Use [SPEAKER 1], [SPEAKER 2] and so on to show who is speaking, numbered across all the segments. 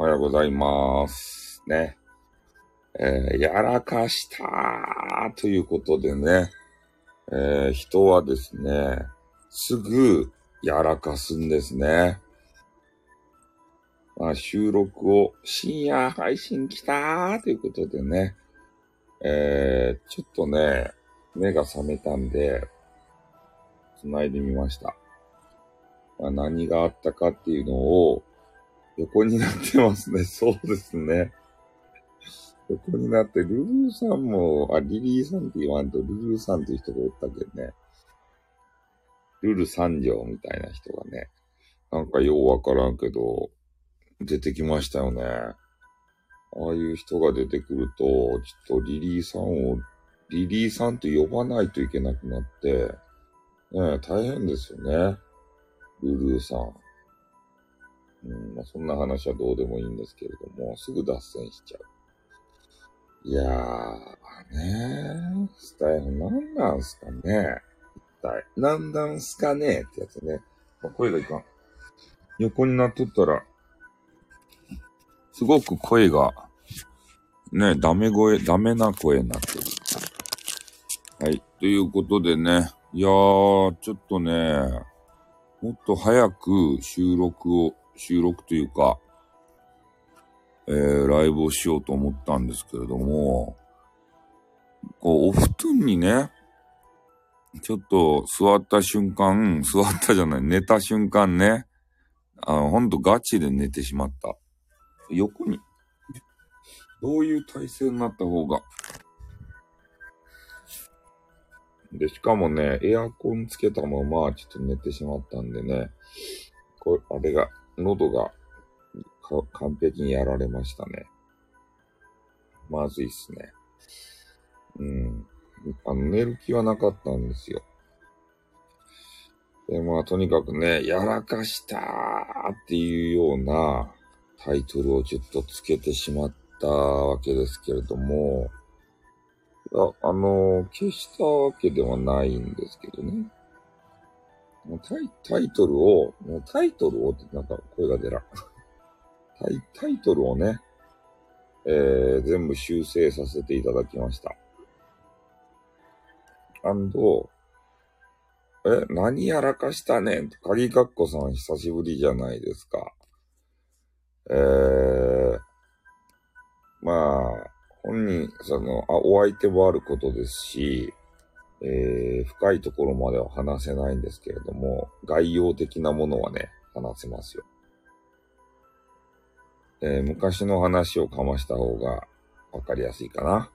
[SPEAKER 1] おはようございます。ね。えーやらかしたーということでね、えー人はですね、すぐやらかすんですね。まあ、収録を深夜配信来たーということでね、えーちょっとね、目が覚めたんで、繋いでみました。まあ、何があったかっていうのを横になってますね。そうですね。横になって、ルルーさんも、あ、リリーさんって言わんと、ルルーさんっていう人がおったけどね。ルル三条みたいな人がね、なんかようわからんけど、出てきましたよね。ああいう人が出てくると、ちょっとリリーさんを、リリーさんと呼ばないといけなくなって、ねえ、大変ですよね。ルルーさん。うん、まあ、そんな話はどうでもいいんですけれども、すぐ脱線しちゃう。いやー、ねー、スタイフ何なんすかね一体。何なんすかねってやつね。あ声がいかん。横になっとったら、すごく声が、ね、ダメ声、ダメな声になってる。はい。ということでね、いやー、ちょっとね、もっと早く収録を、収録というか、えー、ライブをしようと思ったんですけれども、こう、お布団にね、ちょっと座った瞬間、座ったじゃない、寝た瞬間ね、あの、ほんとガチで寝てしまった。横に、どういう体勢になった方が。で、しかもね、エアコンつけたまま、ちょっと寝てしまったんでね、これ、あれが、喉が完璧にやられましたね。まずいっすね。うん。あの、寝る気はなかったんですよ。で、まあ、とにかくね、やらかしたーっていうようなタイトルをちょっとつけてしまったわけですけれども、いや、あの、消したわけではないんですけどね。もうタイタイトルを、もうタイトルをってなんか声が出らん。タイタイトルをね、えー、全部修正させていただきました。アンド、え、何やらかしたねん鍵かっこさん久しぶりじゃないですか。えー、まあ、本人、その、あ、お相手もあることですし、えー、深いところまでは話せないんですけれども、概要的なものはね、話せますよ。えー昔の話をかました方がわかりやすいかな。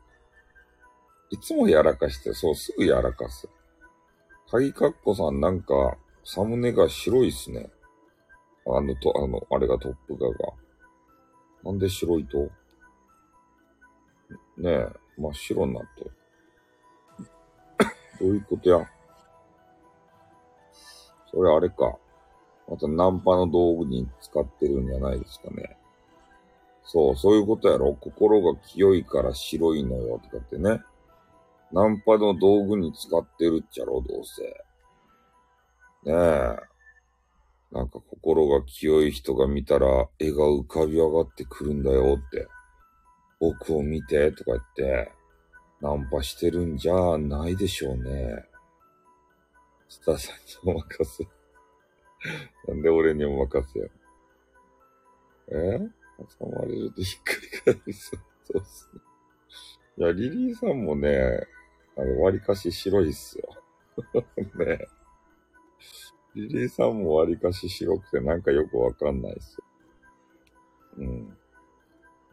[SPEAKER 1] いつもやらかして、そう、すぐやらかす。鍵かっこさんなんか、サムネが白いっすね。あの、と、あの、あれがトップ画が。なんで白いと？ねえ、真っ白になっとる。どういうことやそれあれか。またナンパの道具に使ってるんじゃないですかね。そう、そういうことやろ。心が清いから白いのよ、とかってね。ナンパの道具に使ってるっちゃろ、どうせ。ねえ。なんか心が清い人が見たら絵が浮かび上がってくるんだよって。僕を見て、とか言って、ナンパしてるんじゃないでしょうね。スターさんにお任せ。なんで俺にお任せや。え？挟まれるとひっくり返る。そう そうすね。いや、リリーさんもね、あの、割かし白いっすよ。ねリリーさんも割かし白くてなんかよくわかんないっすよ。うん。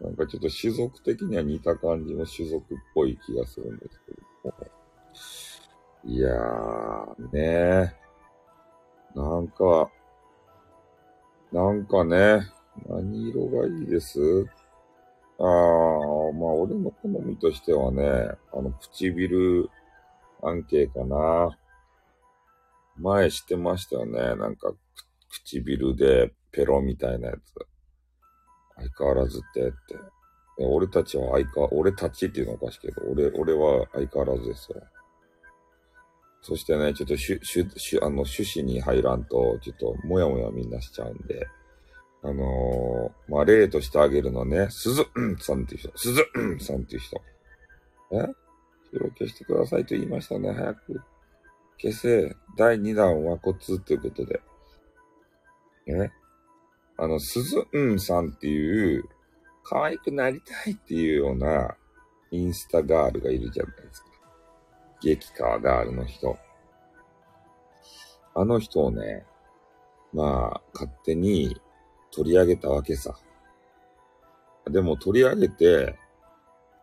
[SPEAKER 1] なんかちょっと種族的には似た感じの種族っぽい気がするんですけども。いやー、ねなんか、なんかね、何色がいいです？あー、まあ俺の好みとしてはね、あの唇関係かな。前してましたよね。なんか、唇でペロみたいなやつ。相変わらずってって。俺たちは相変わ、俺たちっていうのはおかしいけど、俺、俺は相変わらずですよ。そしてね、ちょっとしゅ、しゅ、しゅ、あの、趣旨に入らんと、ちょっと、もやもやみんなしちゃうんで、あのー、まあ、例としてあげるのね、鈴、うんさんっていう人、鈴、うんさんっていう人。え？それを消してくださいと言いましたね。早く消せ。第2弾はコツということで。ね。あの、鈴、うんさんっていう、可愛くなりたいっていうようなインスタガールがいるじゃないですか。激川ガールの人。あの人をね、まあ、勝手に取り上げたわけさ。でも取り上げて、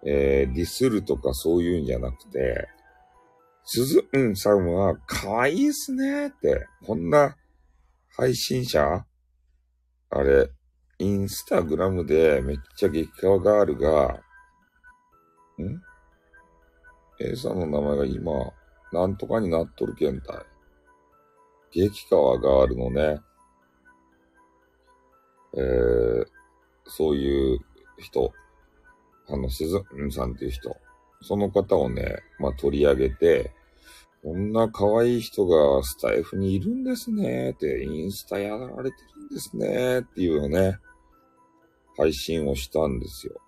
[SPEAKER 1] えー、ディスるとかそういうんじゃなくて、すずうんさんは可愛いっすねって、こんな配信者あれ、インスタグラムでめっちゃ激カワガールが、ん ?A さんの名前が今、なんとかになっとるけんたい。激川ガールのね、えー、そういう人、あの、鈴んさんっていう人、その方をね、まあ、取り上げて、こんな可愛い人がスタイフにいるんですねって、インスタやられてるんですねっていうね、配信をしたんですよ。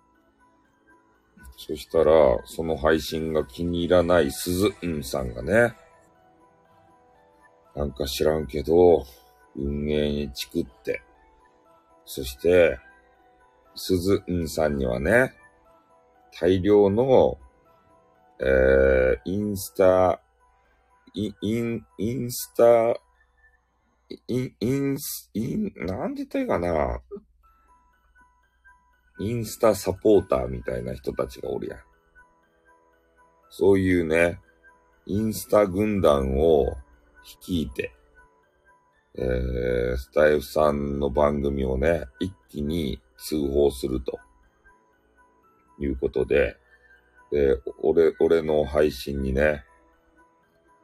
[SPEAKER 1] そしたら、その配信が気に入らない鈴んさんがね、なんか知らんけど、運営にチクって、そして、鈴んさんにはね、大量の、えー、インスタ、イン、インスタ、イン、インス、イン、なんて言ったらいいかな？インスタサポーターみたいな人たちがおるやん。そういうね、インスタ軍団を率いて、えー、スタエフさんの番組をね、一気に通報すると。いうことで、で、俺、俺の配信にね、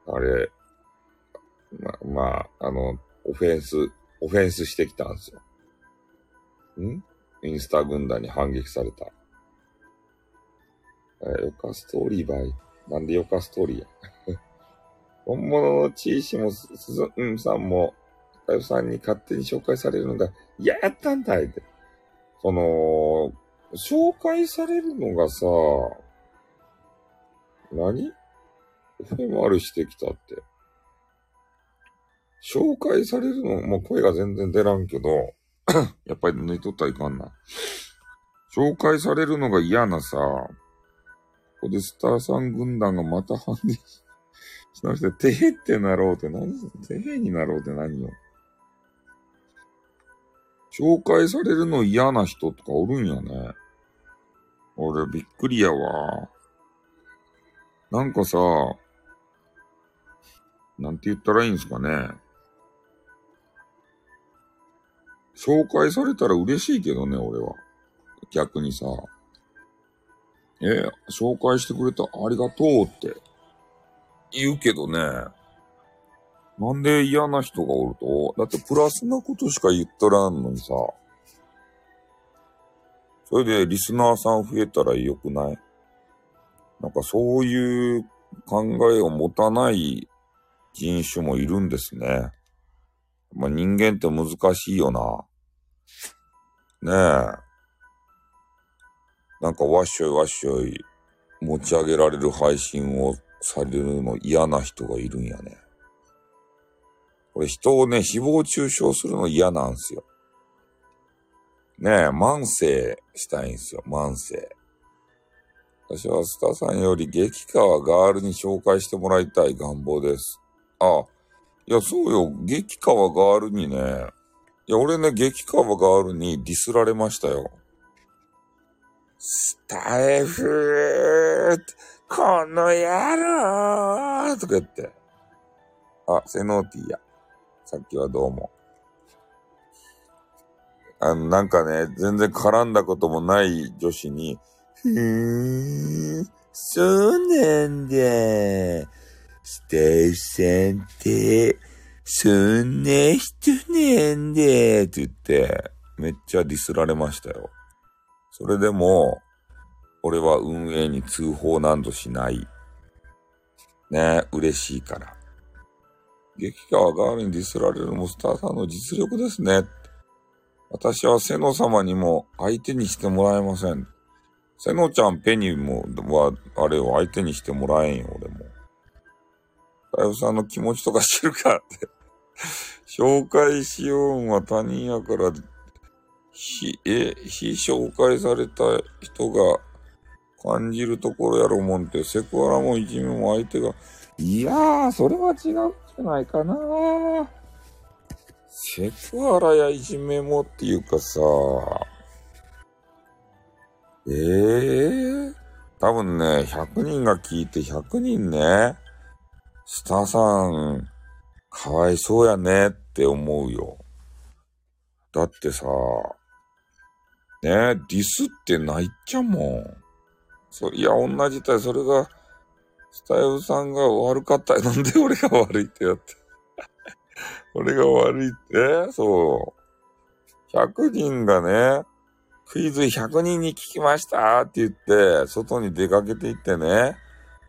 [SPEAKER 1] あれ、ま、まあ、あの、オフェンス、オフェンスしてきたんですよ。ん？インスタ軍団に反撃された。えヨカストーリーバイ。なんでヨカストーリーや。本物のチーシもすずんさんも、タイさんに勝手に紹介されるのがやったんだいって。その、紹介されるのがさ、何？フェマルしてきたって。紹介されるの、もう声が全然出らんけど、やっぱり抜いとったらいかんな。紹介されるのが嫌なさ、ここでスターさん軍団がまた反撃しなして、てへってなろうって何てへになろうって何よ。紹介されるの嫌な人とかおるんやね。俺びっくりやわ。なんかさ、なんて言ったらいいんですかね。紹介されたら嬉しいけどね、俺は。逆にさ。え紹介してくれたありがとうって言うけどね。なんで嫌な人がおると？だってプラスなことしか言っとらんのにさ。それでリスナーさん増えたらよくない？なんかそういう考えを持たない人種もいるんですね。まあ、人間って難しいよな。ねえ。なんかわっしょいわっしょい持ち上げられる配信をされるの嫌な人がいるんやね。これ人をね、誹謗中傷するの嫌なんすよ。ねえ、慢性したいんすよ、慢性。私はスタさんより激川ガールに紹介してもらいたい願望です。あ、いや、そうよ、激川ガールにね、いや、俺ね、激川ガールにディスられましたよ。スタイフーこの野郎とか言って。あ、セノーティーや。さっきはどうも。あの、なんかね、全然絡んだこともない女子に、ふーん、そうなんだ。スタイフさんって、そんな人なんだ。って言って、めっちゃディスられましたよ。それでも、俺は運営に通報などしない。ね嬉しいから。激川ガールにディスられるモスターさんの実力ですね。私は瀬野様にも相手にしてもらえません。瀬野ちゃんペニーも、は、あれを相手にしてもらえんよ、俺も。さよさんの気持ちとか知るかって。紹介しようんは他人やから、非、え、非紹介された人が感じるところやろもんって、セクハラもいじめも相手が、いやー、それは違うんじゃないかな。セクハラやいじめもっていうかさ、ええー、多分ね、100人が聞いて100人ね、スターさん、かわいそうやねって思うよ。だってさ、ね、ディスってないっちゃもん。そいや、同じたい。それが、スタイルさんが悪かったなんで俺が悪いってやって。俺が悪いって、そう。100人がね、クイズ100人に聞きましたって言って、外に出かけていってね、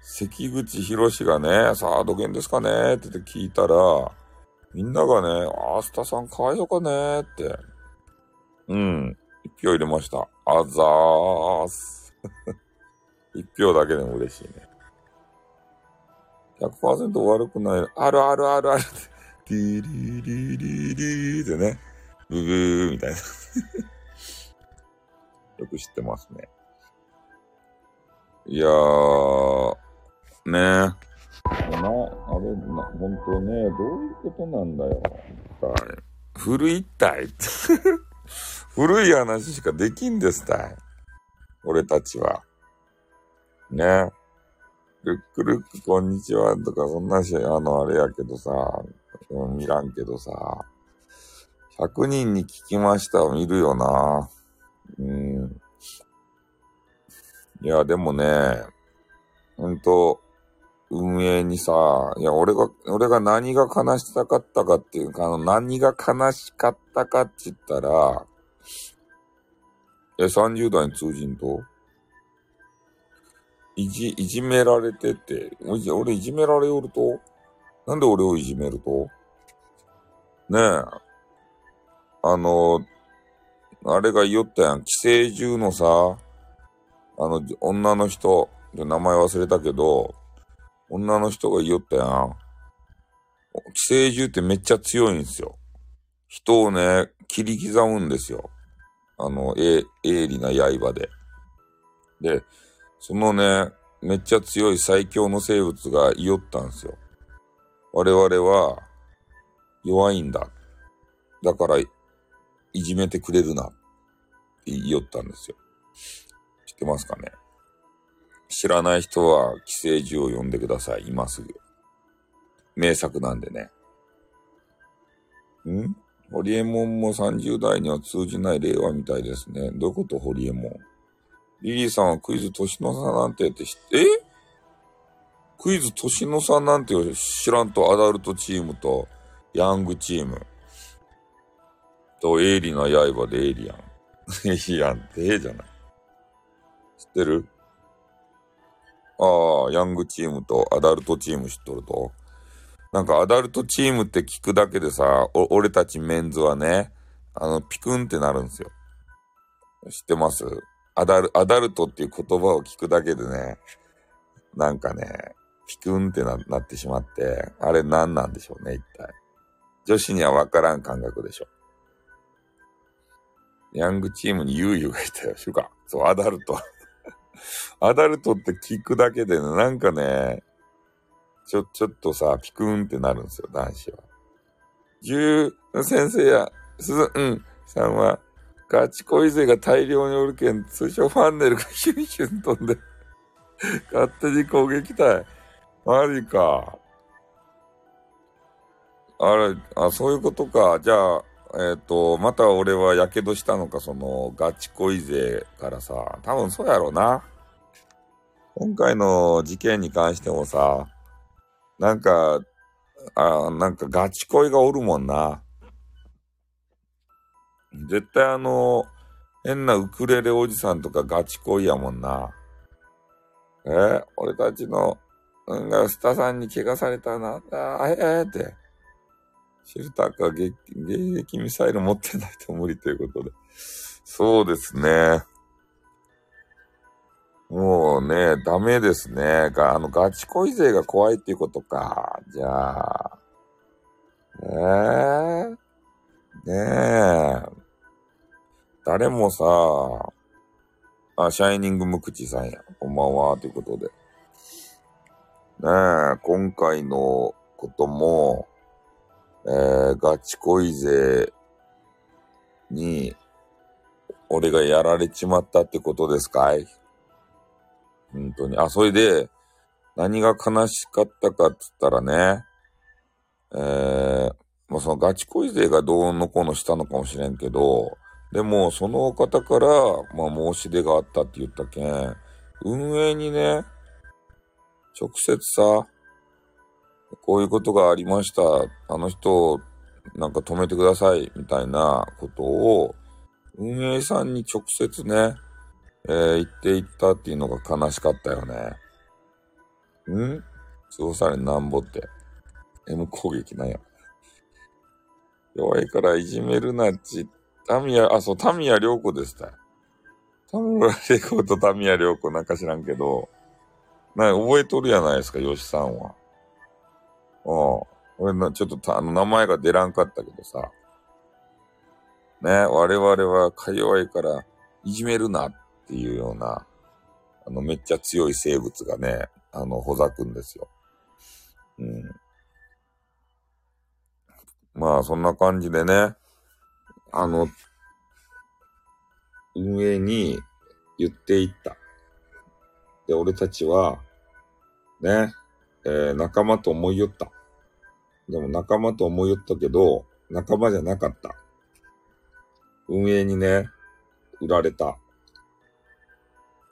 [SPEAKER 1] 関口博士がね、さあ、どげんですかね？って聞いたら、みんながね、あー、スタさんかわいそうかねって。うん。一票入れました。あざーす。一票だけでも嬉しいね。100%悪くない。あるあるあるあるって。ディリリリリってね。ブブーみたいな。よく知ってますね。いやー、ねえ。な、あれ、な、本当ね、どういうことなんだよ。古いったい。古い話しかできんですたい。俺たちは。ね。ルックルックこんにちはとかそんなし、あの、あれやけどさ、見らんけどさ、100人に聞きましたを見るよな。うん。いや、でもね、ほんと、運営にさ、いや、俺が、俺が何が悲しかったかっていうか、あの、何が悲しかったかって言ったら、え、30代に通じんといじ、いじめられてて、俺いじめられおると？なんで俺をいじめると？ねえ。あの、あれが言おったやん。寄生獣のさ、あの、女の人、名前忘れたけど、女の人が言おったやん。寄生獣ってめっちゃ強いんですよ。人をね、切り刻むんですよ。あの、え、鋭利な刃で。で、そのね、めっちゃ強い最強の生物が言おったんですよ。我々は弱いんだ。だから、いじめてくれるな。って言おったんですよ。知ってますかね？知らない人は寄生獣を読んでください。今すぐ。名作なんでね。ん？ホリエモンも30代には通じない令和みたいですね。どういうことホリエモン？リリーさんはクイズ年の差なんてって知って、え？クイズ年の差なんて知らんとアダルトチームとヤングチームとエイリな刃でエイリアン。エイリアンってええ？じゃない。知ってる？ああ、ヤングチームとアダルトチーム知っとると。なんかアダルトチームって聞くだけでさ、俺たちメンズはね、あの、ピクンってなるんですよ。知ってます？アダル、アダルトっていう言葉を聞くだけでね、なんかね、ピクンってななってしまって、あれ何なんでしょうね、一体。女子にはわからん感覚でしょ。ヤングチームにユーユーがいたよ、しゅか。そう、アダルト。アダルトって聞くだけでね、なんかね、ちょ、ちょっとさ、ピクーンってなるんですよ、男子は。十先生や、す、うん、さんは、ガチ恋勢が大量におるけん、通称ファンネルがヒュンヒュン飛んで、勝手に攻撃隊。マジか。あれ、あ、そういうことか。じゃあ、えっ、ー、と、また俺は火傷したのか、その、ガチ恋勢からさ、多分そうやろうな。今回の事件に関してもさ、なんか、あなんかガチ恋がおるもんな。絶対あの、変なウクレレおじさんとかガチ恋やもんな。えー、俺たちの、うんがスタさんに怪我されたな、あ、ええー、って。シェルターか迎撃ミサイル持ってないと無理ということで。そうですね。もうね、ダメですね。あの、ガチ恋勢が怖いっていうことか。じゃあ。ねえ。ねえ。誰もさ、あ、シャイニングムクチさんや。こんばんは、ということで。ねえ、今回のことも、えー、ガチ恋勢に、俺がやられちまったってことですかい？本当に。あ、それで、何が悲しかったかって言ったらね、えー、まあ、そのガチ恋勢がどうのこうのしたのかもしれんけど、でも、その方から、まあ、申し出があったって言ったけん、運営にね、直接さ、こういうことがありました。あの人、なんか止めてください、みたいなことを、運営さんに直接ね、えー、言っていったっていうのが悲しかったよね。ん？そうされなんぼって。M 攻撃なんや。弱いからいじめるなっち。タミヤ、あ、そう、タミヤ良子でした。タミヤ良子とタミヤ良子なんか知らんけど、な覚えとるやないですか、ヨシさんは。俺な、ちょっとた、あの、名前が出らんかったけどさ。ね、我々はか弱いからいじめるなっていうような、あの、めっちゃ強い生物がね、あの、ほざくんですよ。うん。まあ、そんな感じでね、あの、運営に言っていった。で、俺たちは、ね、えー、仲間と思いよった。でも仲間と思いよったけど、仲間じゃなかった。運営にね、売られた。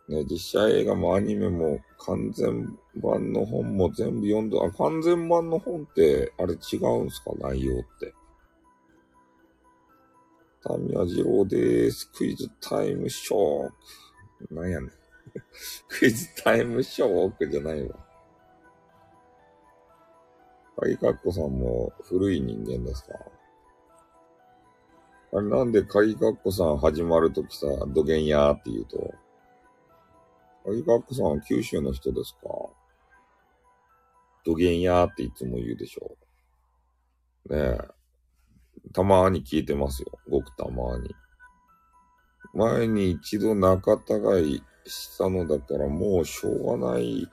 [SPEAKER 1] ね、実写映画もアニメも完全版の本も全部読んだ。あ、完全版の本って、あれ違うんすか？内容って。タミヤ二郎でーす。クイズタイムショック。なんやねん。クイズタイムショックじゃないわ。鍵かっこさんも古い人間ですか？あれなんで鍵かっこさん始まるときさ、どげんやーって言うと、鍵かっこさんは九州の人ですか？どげんやーっていつも言うでしょ。ねえ。たまに聞いてますよ。ごくたまに。前に一度仲違いしたのだからもうしょうがない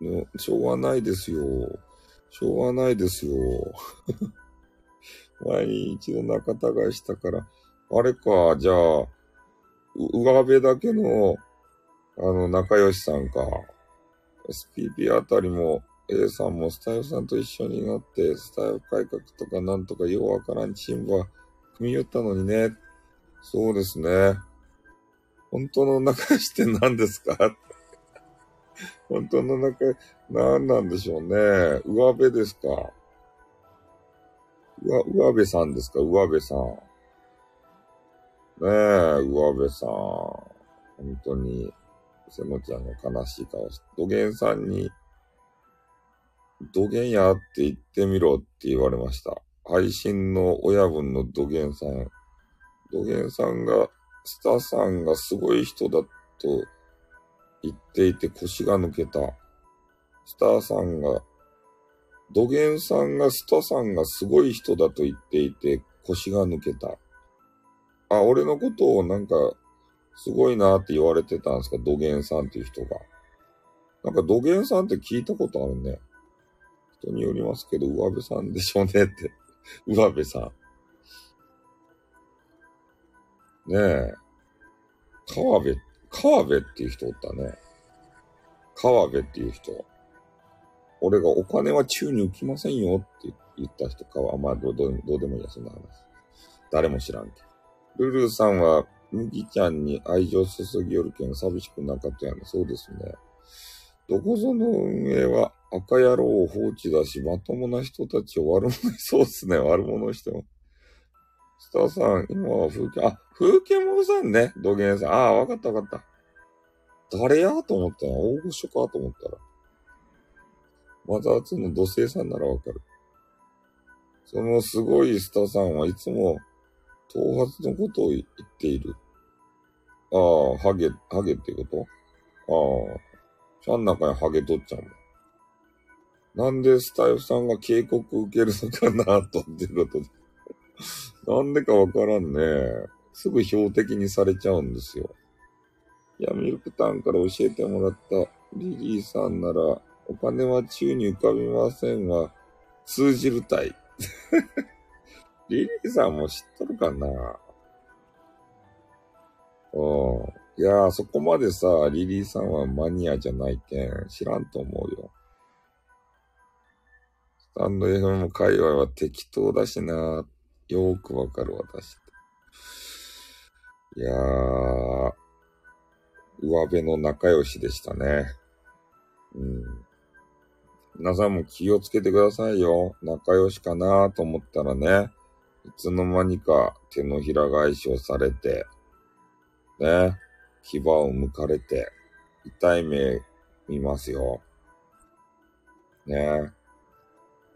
[SPEAKER 1] の、しょうがないですよ。しょうがないですよ。前に一度仲違いしたから、あれか、じゃあ、上辺だけの、あの、仲良しさんか。SPP あたりも、A さんもスタイフさんと一緒になって、スタイフ改革とかなんとかようわからんチームは組み寄ったのにね。そうですね。本当の仲良しって何ですか？本当の仲、何なんでしょうね。上辺ですか上、上辺さんですか上辺さん。ねえ、上辺さん。本当に、せもちゃんが悲しい顔して、土源さんに、土源やって言ってみろって言われました。配信の親分の土源さん。土源さんが、スタさんがすごい人だと言っていて腰が抜けた。スターさんが土源さんがスタさんがすごい人だと言っていて腰が抜けた。あ、俺のことをなんか、すごいなって言われてたんですか？土源さんっていう人が。なんか土源さんって聞いたことあるね。人によりますけど、上辺さんでしょうねって。上辺さん。ねえ。川辺、川辺っていう人おったね。川辺っていう人。俺がお金は宙に浮きませんよって言った人かは、まあどうどうでもいいや、そんな話。誰も知らんけど。ルルーさんは、麦ちゃんに愛情注ぎよるけん寂しくなかったやん。そうですね。どこぞの運営は赤野郎を放置だし、まともな人たちを悪者に、そうっすね、悪者しても。スターさん、今は風景、あ、風景もさんね、土下さん。ああ、わかったわかった。誰やと思ったよ。大御所かと思ったら。マザー2の土星さんならわかる。そのすごいスタさんはいつも頭髪のことを言っている。ああ、ハゲ、ハゲってこと？ああ、ちゃん中にハゲ取っちゃうもん。なんでスタイフさんが警告受けるのかなとっていうことで。なんでかわからんね。すぐ標的にされちゃうんですよ。いや、ミルクタンから教えてもらったリリーさんなら、お金は宙に浮かびませんが、通じるたい。リリーさんも知っとるかな？うん。いやー、そこまでさ、リリーさんはマニアじゃないけん、知らんと思うよ。スタンド FM 界隈は適当だしな、よーくわかる私。いやー、上辺の仲良しでしたね。うん。皆さんも気をつけてくださいよ。仲良しかなと思ったらね、いつの間にか手のひら返しをされて、ね、牙を剥かれて、痛い目見ますよ。ね。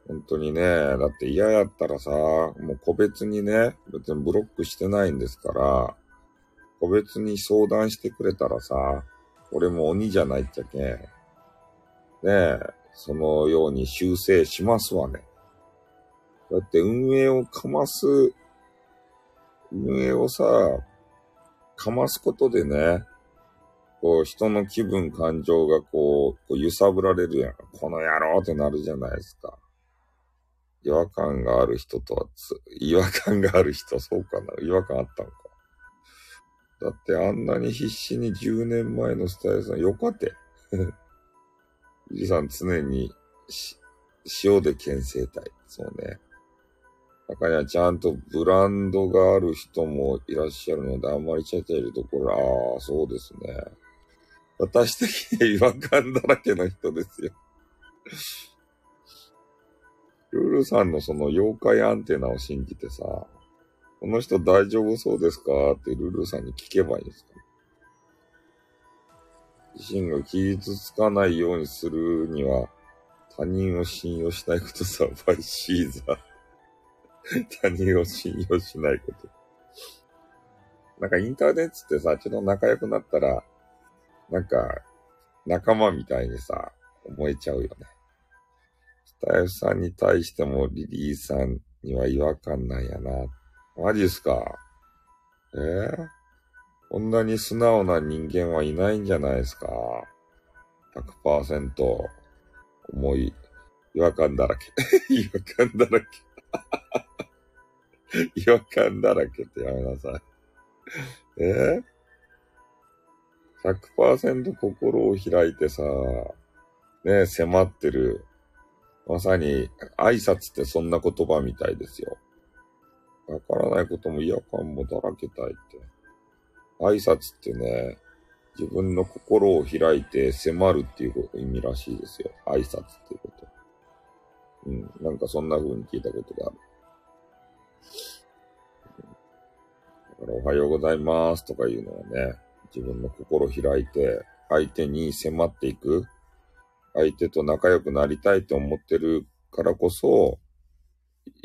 [SPEAKER 1] 本当にね、だって嫌やったらさ、もう個別にね、別にブロックしてないんですから、個別に相談してくれたらさ、俺も鬼じゃないっちゃけん。ねえ、そのように修正しますわね。だって運営をかます、運営をさ、かますことでね、こう人の気分感情がこう、揺さぶられるやん。この野郎ってなるじゃないですか。違和感がある人とはつ、違和感がある人、そうかな違和感あったのか。だってあんなに必死に10年前のスタイルさん、よかって。リさん常にし塩で牽制たい。そうね。中にはちゃんとブランドがある人もいらっしゃるので、あんまりちゃちゃいるところ、ああ、そうですね。私的に違和感だらけの人ですよ。ルールさんのその妖怪アンテナを信じてさ、この人大丈夫そうですか？ってルールさんに聞けばいいんですか？自身が傷つかないようにするには、他人を信用しないことさ、バイシーザー。他人を信用しないこと。なんかインターネットってさ、ちょっと仲良くなったら、なんか、仲間みたいにさ、思えちゃうよね。スタイフさんに対してもリリーさんには違和感なんやな。マジっすか？えー、こんなに素直な人間はいないんじゃないですか ?100% 思い、違和感だらけ。違和感だらけ。違和感だらけってやめなさい。え？ー、?100% 心を開いてさ、ね、迫ってる。まさに挨拶ってそんな言葉みたいですよ。わからないことも違和感もだらけたいって。挨拶ってね、自分の心を開いて迫るっていう意味らしいですよ。挨拶っていうこと。うん、なんかそんな風に聞いたことがある。だからおはようございますとかいうのはね、自分の心開いて、相手に迫っていく、相手と仲良くなりたいと思ってるからこそ、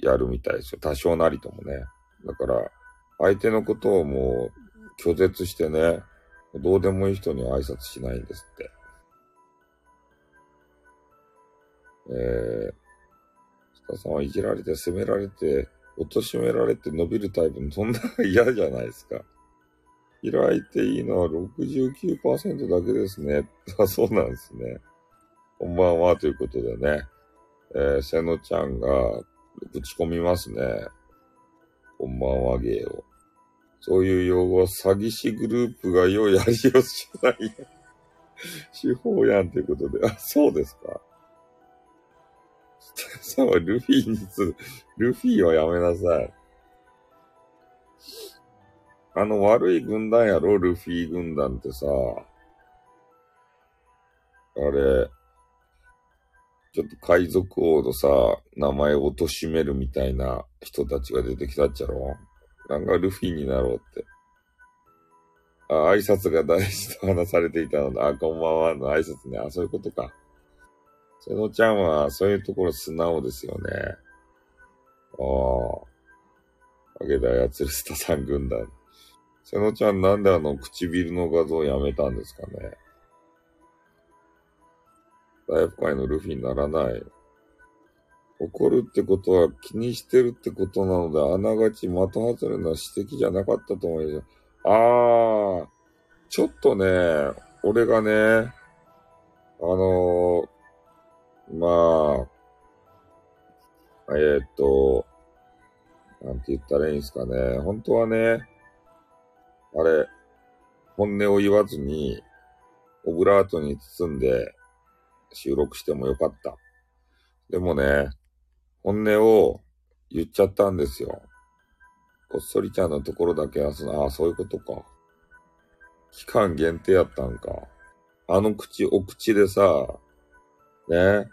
[SPEAKER 1] やるみたいですよ。多少なりともね。だから、相手のことをもう拒絶してね、どうでもいい人に挨拶しないんですって。えー、スタさんはいじられて、責められて、貶められて伸びるタイプの、そんな嫌じゃないですか。開いていいのは69%だけですね。あ、そうなんですね。こんばんは、ということでね。えー、せのちゃんがぶち込みますね。こんばんは、芸を。そういう用語は詐欺師グループが良い味をしないや手法やんということで。あ、そうですか。さんはルフィにつ、ルフィはやめなさい。あの悪い軍団やろ、ルフィ軍団ってさ。あれ、ちょっと海賊王のさ、名前を貶めるみたいな人たちが出てきたっちゃろなんかルフィになろうって。あ、挨拶が大事と話されていたので、あ、こんばんはの挨拶ね。あ、そういうことか。瀬野ちゃんはそういうところ素直ですよね。あ。ああげだやつるスタさん軍団。瀬野ちゃんなんであの唇の画像やめたんですかね。大不会のルフィにならない。怒るってことは気にしてるってことなので、あながち的外れな指摘じゃなかったと思います。ああ、ちょっとね、俺がね、あのー、まあ、えー、っと、なんて言ったらいいんですかね。本当はね、あれ、本音を言わずに、オブラートに包んで収録してもよかった。でもね、本音を言っちゃったんですよ。こっそりちゃんのところだけはその、ああ、そういうことか。期間限定やったんか。あの口、お口でさ、ね、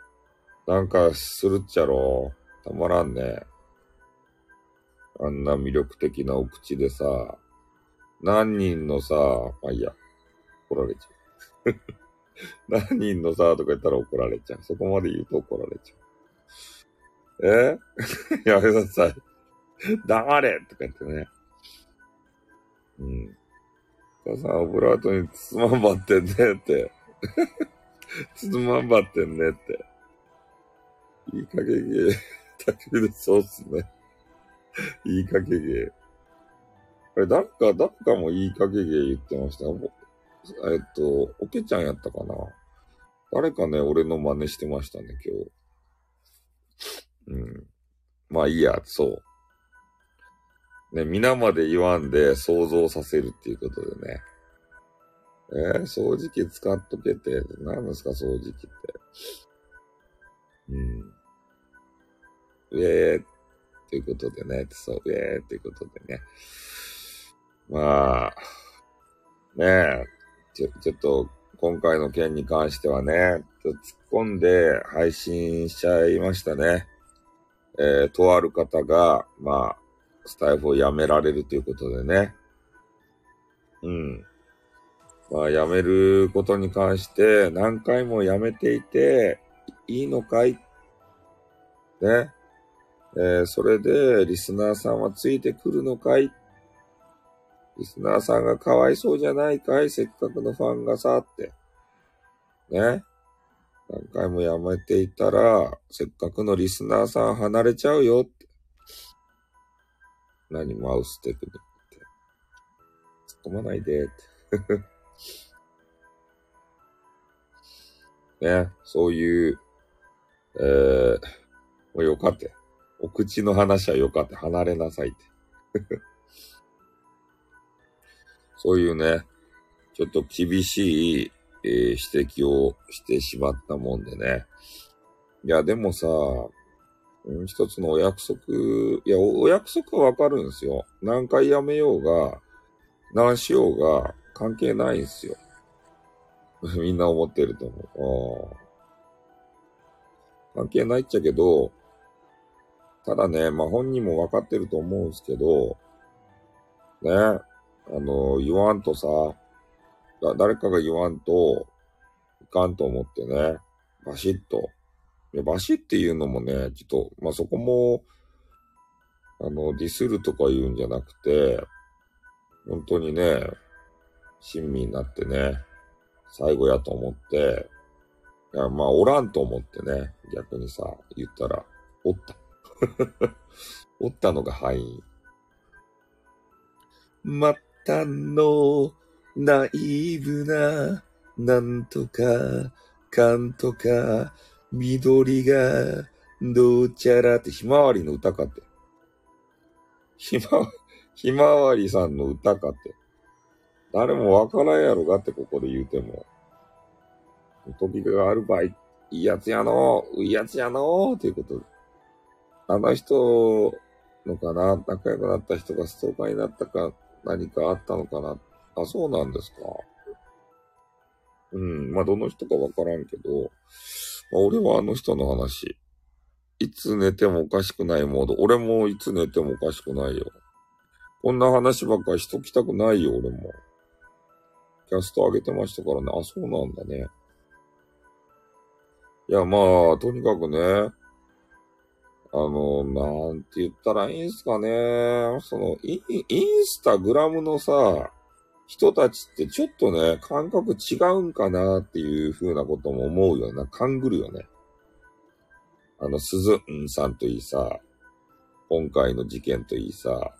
[SPEAKER 1] なんかするっちゃろ。たまらんね。あんな魅力的なお口でさ、何人のさ、まあいいや、怒られちゃう。何人のさ、とか言ったら怒られちゃう。そこまで言うと怒られちゃう。え？やめなさい。黙れとか言ってね。うん。母さん、オブラートに包まんばってんねって。包まんばってんねって。いい加減げ。だけでそうっすね。いい加減げ。あれ、誰か、誰かもいい加減げ言ってました。えっと、おけちゃんやったかな。誰かね、俺の真似してましたね、今日。うん。まあいいや、そう。ね、皆まで言わんで想像させるっていうことでね。えー、掃除機使っとけって、何ですか、掃除機って。うん。ウェーっていうことでね、そう、ウェーっていうことでね。まあ、ねえ、ちょ、ちょっと、今回の件に関してはね、突っ込んで配信しちゃいましたね。えー、とある方が、まあ、スタイフを辞められるということでね。うん。まあ、辞めることに関して何回も辞めていていいのかい？ね。えー、それでリスナーさんはついてくるのかい？リスナーさんがかわいそうじゃないかい？せっかくのファンがさ、って。ね。何回もやめていたら、せっかくのリスナーさん離れちゃうよって。何マウステクニックって。突っ込まないでって。ね、そういう、えー、もうよかって。お口の話はよかって。離れなさいって。そういうね、ちょっと厳しいえー、指摘をしてしまったもんでね。いや、でもさ、うん、一つのお約束、いやお、お約束はわかるんですよ。何回やめようが、何しようが関係ないんすよ。みんな思ってると思う。関係ないっちゃけど、ただね、まあ、本人もわかってると思うんすけど、ね、あの、言わんとさ、だ誰かが言わんといかんと思ってね、バシッと。バシッっていうのもね、ちょっと、まあ、そこも、あの、ディスるとか言うんじゃなくて、本当にね、親身になってね、最後やと思って、いや、まあ、おらんと思ってね、逆にさ、言ったら、おった。おったのが敗因。またの、ナイーブな、なんとか、かんとか、緑が、どうちゃらってひまわりの歌かって。ひま、ひまわりさんの歌かって。誰もわからんやろがってここで言うても。時がある場合、いいやつやのいいやつやのっていうことで。あの人のかな仲良くなった人がストーカーになったか何かあったのかなあ、そうなんですか。うん。まあ、どの人かわからんけど、まあ、俺はあの人の話。いつ寝てもおかしくないモード。俺もいつ寝てもおかしくないよ。こんな話ばっかりしときたくないよ、俺も。キャスト上げてましたからね。あ、そうなんだね。いや、まあ、とにかくね、あの、なんて言ったらいいんすかね。そのイ、インスタグラムのさ、人たちってちょっとね、感覚違うんかなっていう風なことも思うよな。勘ぐるよね。あの、鈴んさんといいさ、今回の事件といいさ、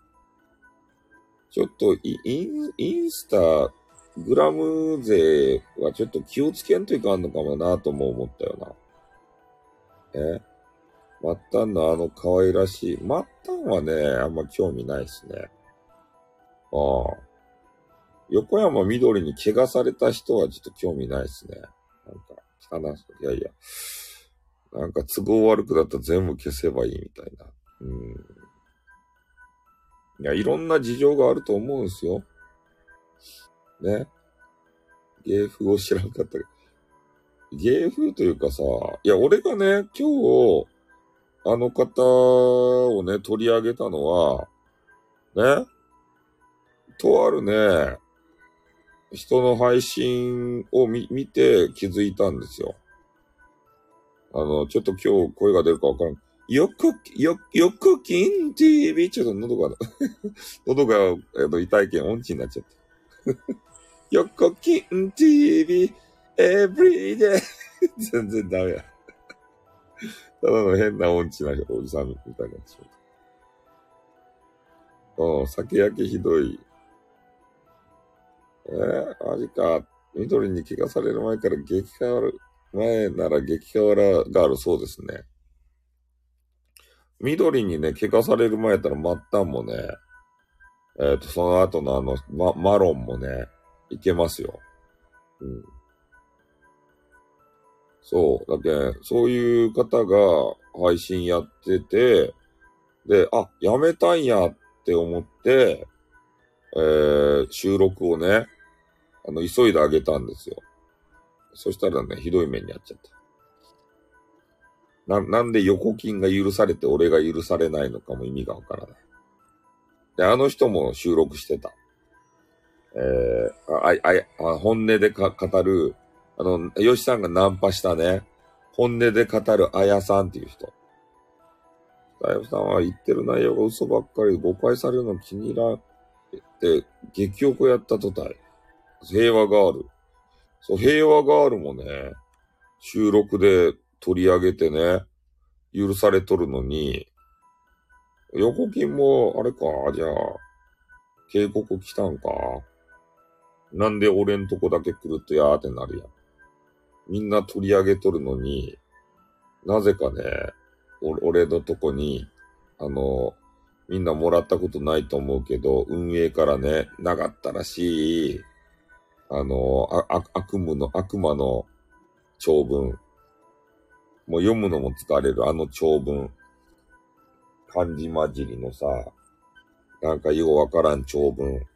[SPEAKER 1] ちょっとイン、インスタグラム勢はちょっと気をつけんといかんのかもなとも思ったよな。え？末端のあの可愛らしい、末端はね、あんま興味ないっすね。ああ。横山みどりに怪我された人はちょっと興味ないっすね。なんか、汚い。いやいや。なんか都合悪くだったら全部消せばいいみたいな。うん。いや、いろんな事情があると思うんですよ。ね。芸風を知らんかったけど。芸風というかさ、いや、俺がね、今日、あの方をね、取り上げたのは、ね、とあるね、人の配信を見見て気づいたんですよ。あの、ちょっと今日声が出るかわからん。よく、よ、よくきん TV。ちょっと喉が、喉が、えっと、痛いけん音痴になっちゃった。よくきん TV。every day。全然ダメや。ただの変な音痴なおじさんみたいになってしまった。うん、酒焼けひどい。えー、マジか。緑に怪我される前から激変わる、前なら激変わらがあるそうですね。緑にね、怪我される前やったら末端もね、えっ、ー、と、その後のあの、ま、マロンもね、いけますよ。うん。そう。だけそういう方が配信やってて、で、あ、やめたんやって思って、えー、収録をね、あの、急いであげたんですよ。そしたらね、ひどい目に遭っちゃった。な、なんで横金が許されて俺が許されないのかも意味がわからない。で、あの人も収録してた。えー、あ、あ、あ、本音でか語る、あの、吉さんがナンパしたね、本音で語るあやさんっていう人。大夫さんは言ってる内容が嘘ばっかり誤解されるの気に入らんって激横やったとたい。平和ガール。そう、平和ガールもね、収録で取り上げてね、許されとるのに、横金も、あれか、じゃあ、警告来たんか。なんで俺んとこだけ来るとやーってなるやん。みんな取り上げとるのに、なぜかね、俺のとこに、あの、みんなもらったことないと思うけど、運営からね、なかったらしい。あの、あ悪夢の、悪魔の長文。もう読むのも疲れるあの長文。漢字混じりのさ、なんかようわからん長文。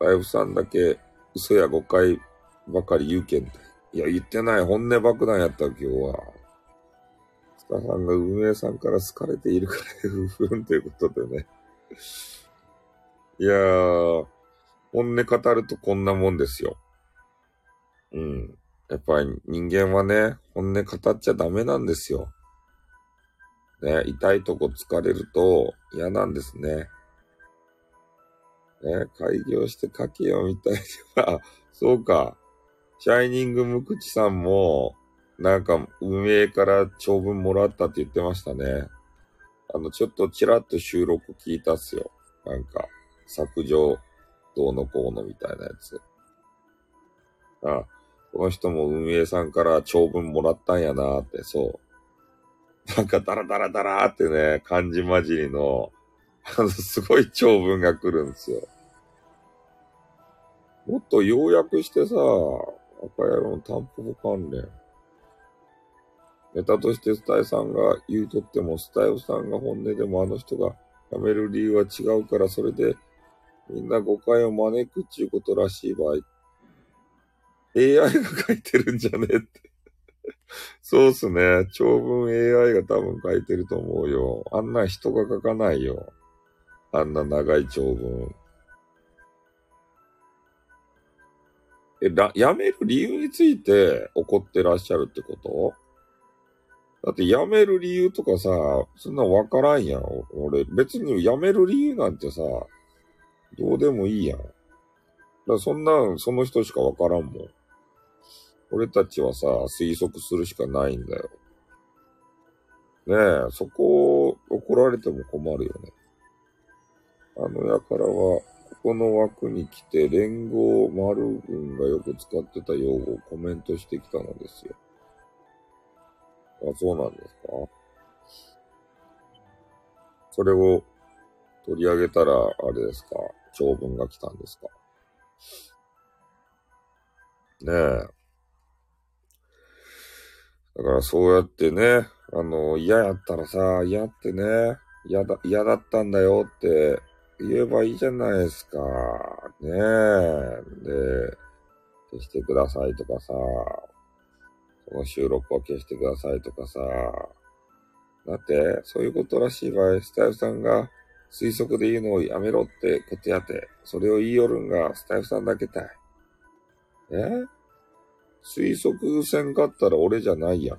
[SPEAKER 1] ライフさんだけ嘘や誤解ばかり言うけん。いや、言ってない。本音爆弾やった今日は。スタさんが運営さんから好かれているから、ふふんということでね。いやー、本音語るとこんなもんですよ。うん。やっぱり人間はね、本音語っちゃダメなんですよ。ね、痛いとこ疲れると嫌なんですね。ね、開業して書けよみたいには、そうか。シャイニングムクチさんも、なんか運営から長文もらったって言ってましたね。あの、ちょっとちらっと収録聞いたっすよ。なんか、削除どうのこうのみたいなやつ。あ、この人も運営さんから長文もらったんやなーって、そう。なんかダラダラダラってね、漢字混じりの、あの、すごい長文が来るんですよ。もっと要約してさ、赤野郎のタンポポ関連。ネタとしてスタイさんが言うとっても、スタイフさんが本音でもあの人が辞める理由は違うから、それでみんな誤解を招くっちゅうことらしい場合。AI が書いてるんじゃねえって。そうっすね。長文 AI が多分書いてると思うよ。あんな人が書かないよ。あんな長い長文。え、ら、辞める理由について怒ってらっしゃるってこと？だって辞める理由とかさ、そんなわからんやん。俺、別に辞める理由なんてさ、どうでもいいやん。だそんなん、その人しかわからんもん。俺たちはさ、推測するしかないんだよ。ねえ、そこを怒られても困るよね。あのやからは、ここの枠に来て、連合丸軍がよく使ってた用語をコメントしてきたのですよ。あ、そうなんですか？それを取り上げたら、あれですか？長文が来たんですかねえ。だからそうやってね、あの、嫌やったらさ、嫌ってね、嫌だ、嫌だったんだよって言えばいいじゃないですか。ねえ。で、消してくださいとかさ、この収録を消してくださいとかさ、だって、そういうことらしい場合、スタイフさんが推測で言うのをやめろってことやて、それを言いよるんがスタイフさんだけたい。え？推測せんかったら俺じゃないやん。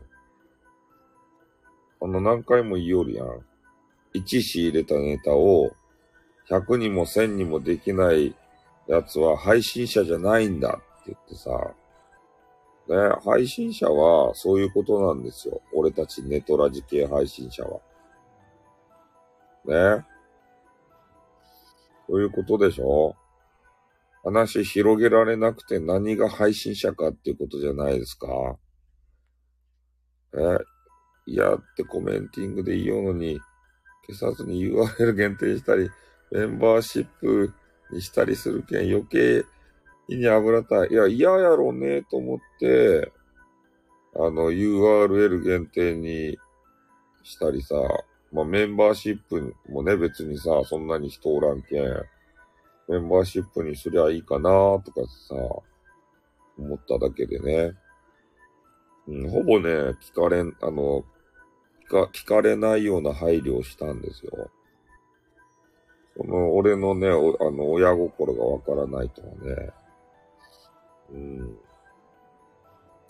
[SPEAKER 1] あの何回も言いよるやん。1仕入れたネタを100にも1000にもできないやつは配信者じゃないんだって言ってさ、ね、配信者はそういうことなんですよ。俺たちネトラジ系配信者は。ね。そういうことでしょ？話広げられなくて何が配信者かっていうことじゃないですか？え、いやってコメンティングで言うのに、消さずに URL 限定したり、メンバーシップにしたりするけん余計に油たい。いや、嫌やろうねと思って、あの URL 限定にしたりさ、まあメンバーシップもね別にさ、そんなに人おらんけん、メンバーシップにすりゃいいかなとかさ、思っただけでね。うん、ほぼね、聞かれん、あの、聞か、聞かれないような配慮をしたんですよ。その、俺のね、あの、親心がわからないとはね。うん。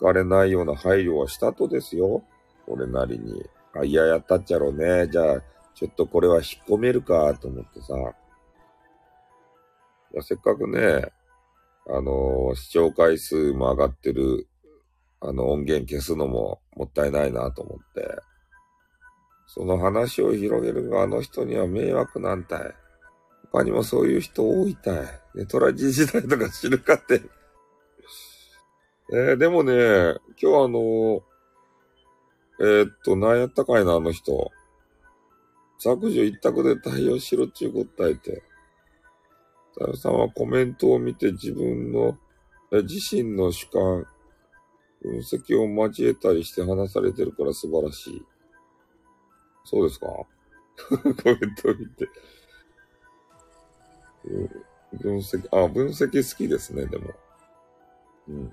[SPEAKER 1] 聞かれないような配慮はしたとですよ。俺なりに。あ、いや、やったっちゃろうね。じゃあ、ちょっとこれは引っ込めるか、と思ってさ。せっかくね、あのー、視聴回数も上がってる、あの、音源消すのももったいないなと思って。その話を広げる側の人には迷惑なんたい。他にもそういう人多いたい。ネトラジ時代とか知るかって。えー、でもね、今日あのー、えー、っと、何やったかいな、あの人。削除一択で対応しろっちゅう答えて。太陽さんはコメントを見て自分の、自身の主観、分析を交えたりして話されてるから素晴らしい。そうですか？コメントを見て。分析、あ、分析好きですね、でも。うん。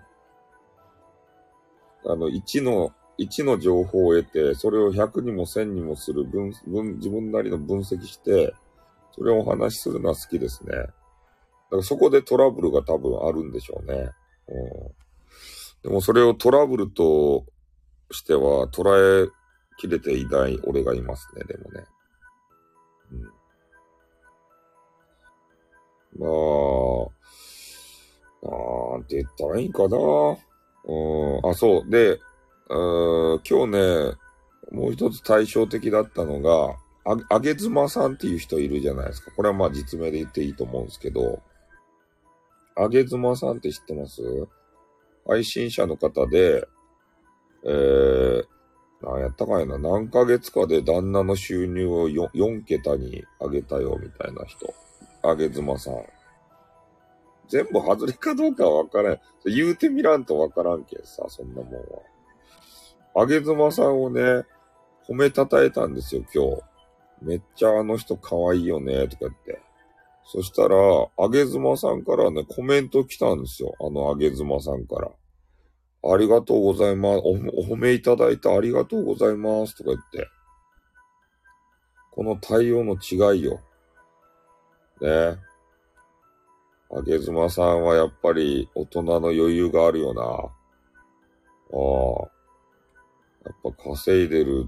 [SPEAKER 1] あの、1の、1の情報を得て、それを100にも1000にもする分、分、自分なりの分析して、それをお話しするのは好きですね。だからそこでトラブルが多分あるんでしょうね。うん、でもそれをトラブルとしては捉えきれていない俺がいますね、でもね。うん、まあ、なんて言ったらいいかな。うん、あ、そう。で、今日ね、もう一つ対照的だったのが、あ、あげずまさんっていう人いるじゃないですか。これはまあ実名で言っていいと思うんですけど、あげずまさんって知ってます？配信者の方で、えー、何やったかいな、何ヶ月かで旦那の収入を 4, 4桁に上げたよ、みたいな人。あげずまさん。全部外れかどうかはわからん。言うてみらんとわからんけんさ、そんなもんは。あげずまさんをね、褒めたたえたんですよ、今日。めっちゃあの人可愛いよね、とか言って。そしたら、あげずまさんからね、コメント来たんですよ。あのあげずまさんから。ありがとうございます。お褒めいただいてありがとうございます。とか言って。この対応の違いよ。ね。あげずまさんはやっぱり大人の余裕があるよな。ああ。やっぱ稼いでる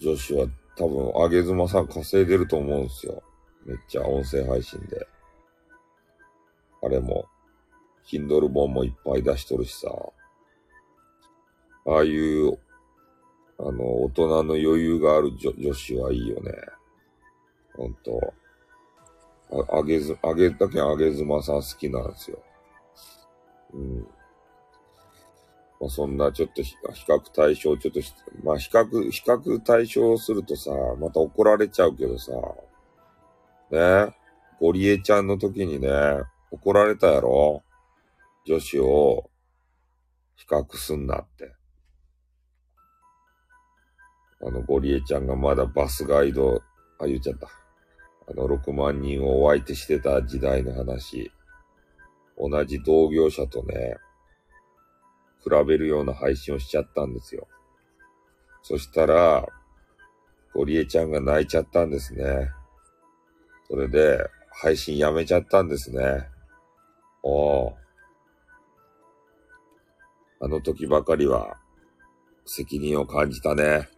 [SPEAKER 1] 女子は多分、あげずまさん稼いでると思うんすよ。めっちゃ音声配信で。あれも、Kindle 本もいっぱい出しとるしさ。ああいう、あの、大人の余裕がある女女子はいいよね。ほんと。あ、あげず、あげ、だけあげずまさん好きなんですよ。うん。まあ、そんなちょっと比較対象、ちょっとまあ比較、比較対象するとさ、また怒られちゃうけどさ、ね、ゴリエちゃんの時にね、怒られたやろ？女子を比較すんなって。あの、ゴリエちゃんがまだバスガイド、あ、言っちゃった。あの、6万人をお相手してた時代の話。同じ同業者とね、比べるような配信をしちゃったんですよ。そしたら、ゴリエちゃんが泣いちゃったんですね。それで、配信やめちゃったんですね。おあの時ばかりは、責任を感じたね。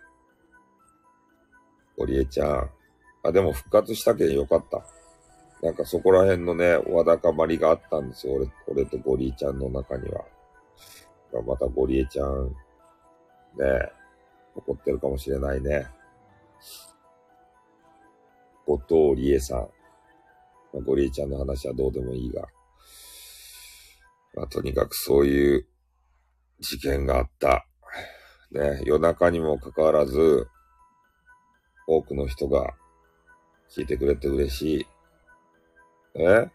[SPEAKER 1] ゴリエちゃん。あ、でも復活したけんよかった。なんかそこら辺のね、わだかまりがあったんですよ。俺、俺とゴリエちゃんの中には。またゴリエちゃん、ね、怒ってるかもしれないね。後藤理恵さん。ま、ゴリエちゃんの話はどうでもいいが。まあ、とにかくそういう事件があった。ね、夜中にもかかわらず、多くの人が聞いてくれて嬉しい。え？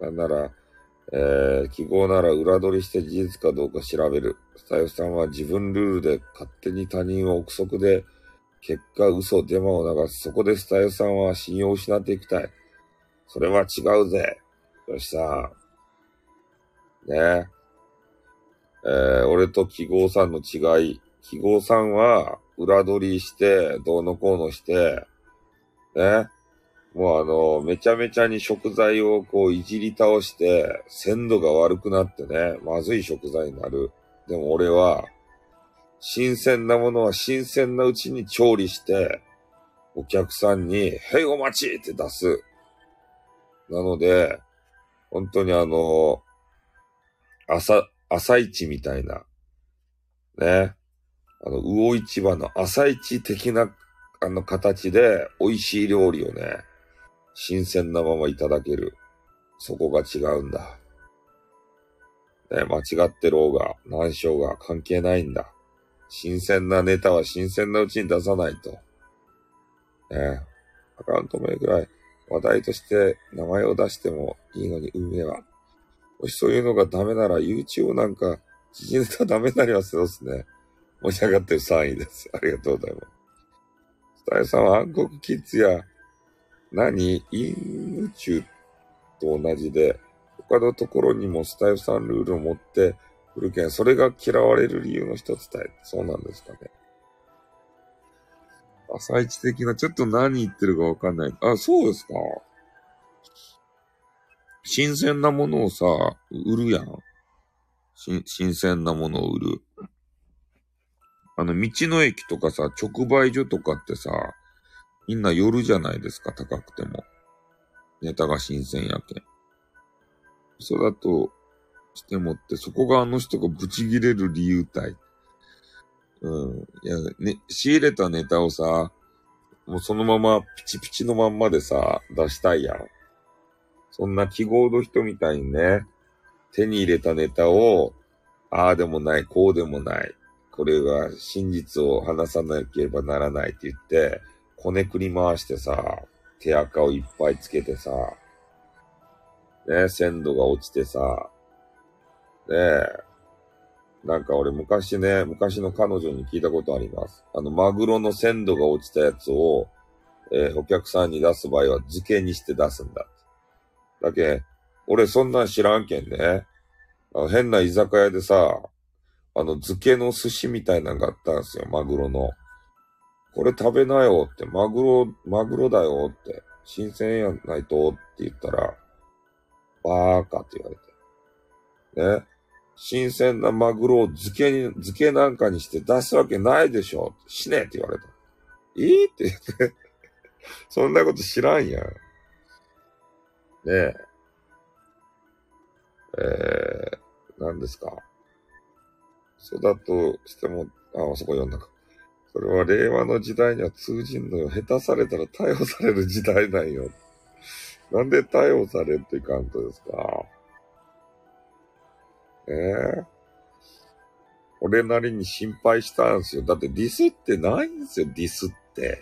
[SPEAKER 1] なんなら、えー、記号なら裏取りして事実かどうか調べる。スタイフさんは自分ルールで勝手に他人を憶測で、結果嘘デマを流す。そこでスタイフさんは信用を失っていきたい。それは違うぜ。よしさねえー、俺と記号さんの違い。記号さんは裏取りして、どうのこうのして、ね。もうあの、めちゃめちゃに食材をこういじり倒して、鮮度が悪くなってね、まずい食材になる。でも俺は、新鮮なものは新鮮なうちに調理して、お客さんに、へいお待ちって出す。なので、本当にあの、朝、朝市みたいな、ね。あの、魚市場の朝市的な、あの形で美味しい料理をね、新鮮なままいただける。そこが違うんだ。ね、間違ってろうが、難所が関係ないんだ。新鮮なネタは新鮮なうちに出さないと。ね、アカウント名ぐらい話題として名前を出してもいいのに運営は。もしそういうのがダメなら YouTube なんか時事ネタダメになりますよですね。申し上がってる3位です。ありがとうございます。スタイさんは暗黒キッズや何？イン宇宙と同じで、他のところにもスタイフさんルールを持ってくるけん、それが嫌われる理由の一つだよ。そうなんですかね。朝一的な、ちょっと何言ってるかわかんない。あ、そうですか。新鮮なものをさ、売るやん。新鮮なものを売る。あの、道の駅とかさ、直売所とかってさ、みんな夜じゃないですか、高くても。ネタが新鮮やけん。嘘だとしてもって、そこがあの人がブチギレる理由体。うん。いや、ね、仕入れたネタをさ、もうそのままピチピチのまんまでさ、出したいやん。そんな記号の人みたいにね、手に入れたネタを、ああでもない、こうでもない。これが真実を話さなければならないって言って、こねくり回してさ、手垢をいっぱいつけてさ、ね、鮮度が落ちてさ、ねえ、なんか俺昔ね、昔の彼女に聞いたことあります。あの、マグロの鮮度が落ちたやつを、えー、お客さんに出す場合は漬けにして出すんだ。だけ、俺そんなん知らんけんね。あの変な居酒屋でさ、あの、漬けの寿司みたいなのがあったんですよ、マグロの。これ食べなよって、マグロ、マグロだよって、新鮮やないとって言ったら、バーカって言われて。ね。新鮮なマグロを漬けに、漬けなんかにして出すわけないでしょ。しねって言われた。いいって言って。そんなこと知らんやん。ねえ。えー、何ですか？そうだとしても、あ、あそこ読んだか。それは令和の時代には通じんのよ。下手されたら逮捕される時代なんよ。なんで逮捕されっていかんとですか？え？え俺なりに心配したんですよ。だってディスってないんですよ、ディスって。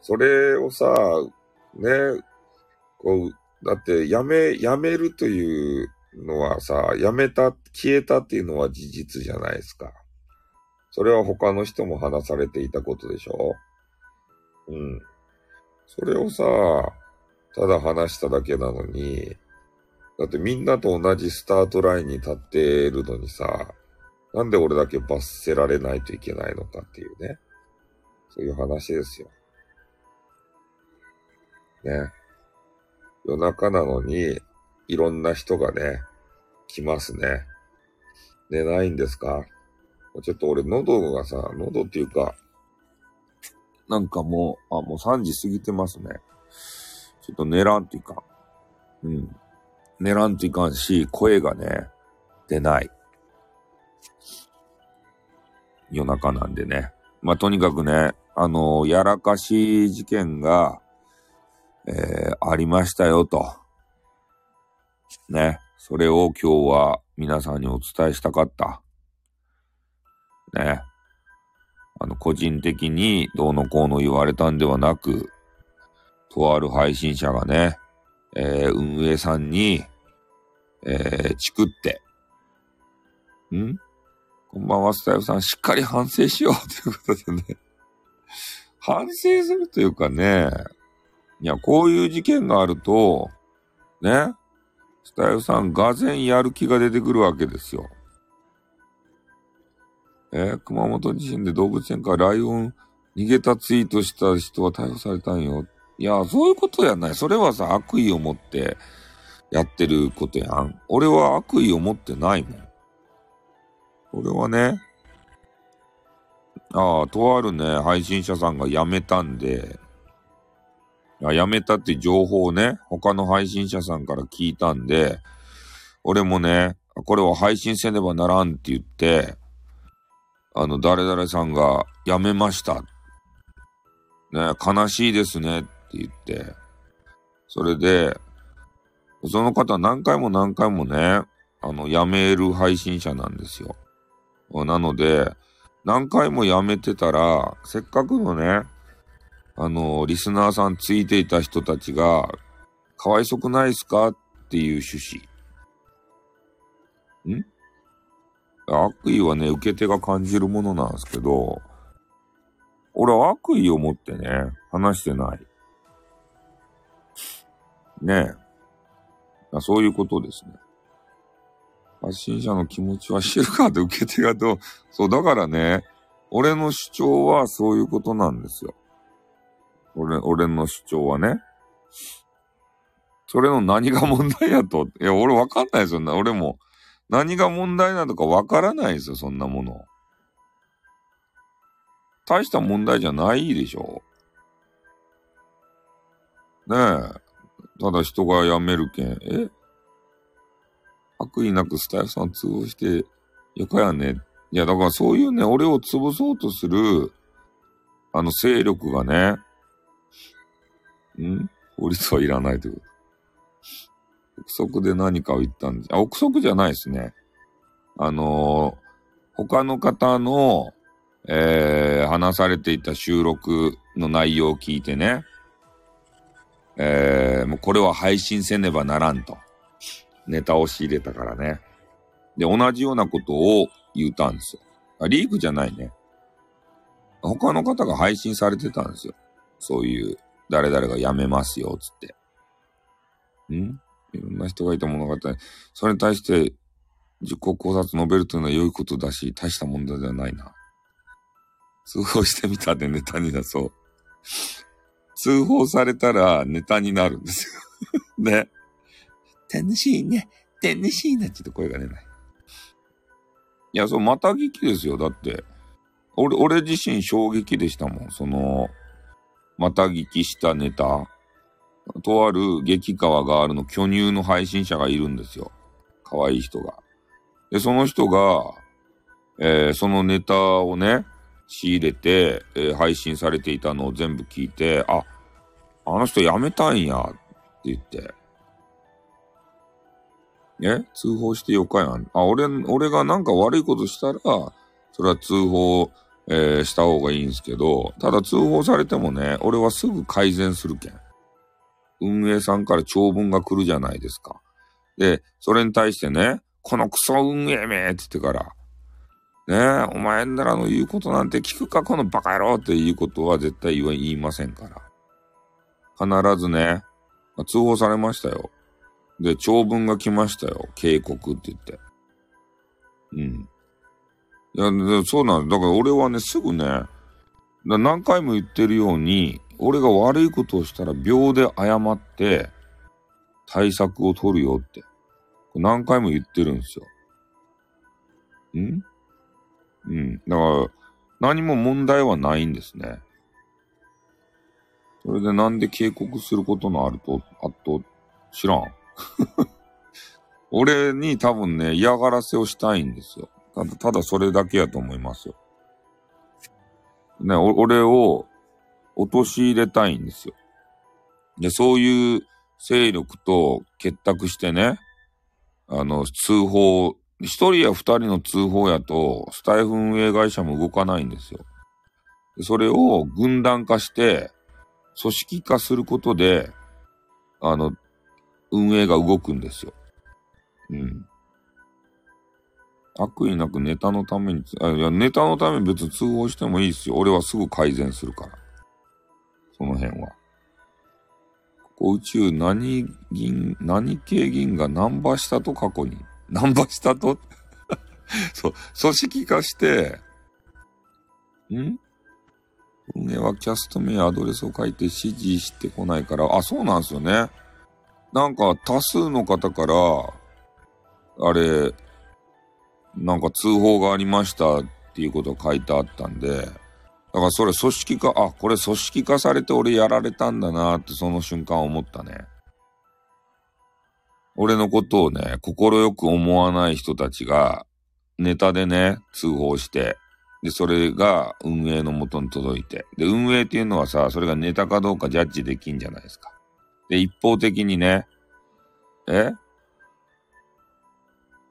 [SPEAKER 1] それをさ、ね、こう、だってやめ、やめるというのはさ、やめた、消えたっていうのは事実じゃないですか。それは他の人も話されていたことでしょ？うん。それをさ、ただ話しただけなのに、だってみんなと同じスタートラインに立ってるのにさ、なんで俺だけ罰せられないといけないのかっていうね。そういう話ですよ。ね。夜中なのに、いろんな人がね、来ますね。寝ないんですか？ちょっと俺喉がさ、喉っていうか、なんかもう、あ、もう3時過ぎてますね。ちょっと寝らんといかん。うん。寝らんといかんし、声がね、出ない。夜中なんでね。まあ、とにかくね、あのやらかし事件が、えー、ありましたよと。ね。それを今日は皆さんにお伝えしたかった。ね。あの、個人的にどうのこうの言われたんではなく、とある配信者がね、えー、運営さんに、えー、チクって、ん？こんばんは、スタイルさん、しっかり反省しようということでね。反省するというかね、いや、こういう事件があると、ね、スタイルさん、がぜんやる気が出てくるわけですよ。えー熊本地震で動物園からライオン逃げたツイートした人は逮捕されたんよ。いや、そういうことやない。それはさ、悪意を持ってやってることやん。俺は悪意を持ってないもん。俺はね、ああ、とあるね、配信者さんが辞めたんで、あ辞めたって情報をね、他の配信者さんから聞いたんで、俺もね、これを配信せねばならんって言って、あの、誰々さんが辞めました。ね、悲しいですねって言って、それで、その方何回も何回もね、あの、辞める配信者なんですよ。なので、何回も辞めてたら、せっかくのね、あの、リスナーさんついていた人たちが、かわいそくないっすか？っていう趣旨。ん？悪意はね、受け手が感じるものなんですけど、俺は悪意を持ってね、話してない。ねえ。そういうことですね。発信者の気持ちは知るかって受け手がどう、そう、だからね、俺の主張はそういうことなんですよ。俺、俺の主張はね。それの何が問題やと？いや、俺わかんないですよ。俺も。何が問題なのかわからないですよ、そんなもの。大した問題じゃないでしょ。ねえ。ただ人が辞めるけん。え？悪意なくスタイフさん潰して、よかやね。いや、だからそういうね、俺を潰そうとする、あの勢力がね、ん？法律はいらないということ。憶測で何かを言ったんです、あ、憶測じゃないですね。あのー他の方の、えー、話されていた収録の内容を聞いてね、えー、もうこれは配信せねばならんと。ネタを仕入れたからね。で、同じようなことを言ったんですよ。あリークじゃないね。他の方が配信されてたんですよ。そういう、誰々が辞めますよ、つって。ん？いろんな人がいた物語。それに対して、自己考察述べるというのは良いことだし、大した問題ではないな。通報してみたでネタになそう。通報されたらネタになるんですよ。ね。楽しいね。楽しいね。ちょっと声が出ない。いや、そう、また聞きですよ。だって、俺、俺自身衝撃でしたもん。その、また聞きしたネタ。とある激川ガールの巨乳の配信者がいるんですよ。可愛い人が。で、その人が、えー、そのネタをね、仕入れて、えー、配信されていたのを全部聞いて、あ、あの人辞めたんや、って言って。え通報してよかやん。あ、俺、俺がなんか悪いことしたら、それは通報、えー、した方がいいんですけど、ただ通報されてもね、俺はすぐ改善するけん。運営さんから長文が来るじゃないですか。で、それに対してね、このクソ運営めって言ってから、ねえ、お前ならの言うことなんて聞くか、このバカ野郎っていうことは絶対言いませんから。必ずね、通報されましたよ。で、長文が来ましたよ。警告って言って。うん。いや、そうなんだ。だから俺はね、すぐね、何回も言ってるように、俺が悪いことをしたら秒で謝って対策を取るよって。何回も言ってるんですよ。ん？うん。だから、何も問題はないんですね。それでなんで警告することのあると、あと、知らん。俺に多分ね、嫌がらせをしたいんですよ。ただ、ただそれだけやと思いますよ。ね、俺を陥れたいんですよ。で、そういう勢力と結託してね、あの、通報、一人や二人の通報やと、スタイフ運営会社も動かないんですよ。それを軍団化して、組織化することで、あの、運営が動くんですよ。うん。悪意なくネタのために、あいや、ネタのために別に通報してもいいですよ。俺はすぐ改善するから。その辺は。ここ宇宙何銀、何系銀がナンバーしたと過去に。ナンバーしたと？そう、組織化して、ん？運営はキャスト名アドレスを書いて指示してこないから、あ、そうなんですよね。なんか多数の方から、あれ、なんか通報がありましたっていうことが書いてあったんで、だからそれ組織化、あ、これ組織化されて俺やられたんだなってその瞬間思ったね。俺のことをね、快く思わない人たちが、ネタでね、通報して、で、それが運営のもとに届いて。で、運営っていうのはさ、それがネタかどうかジャッジできんじゃないですか。で、一方的にね、え？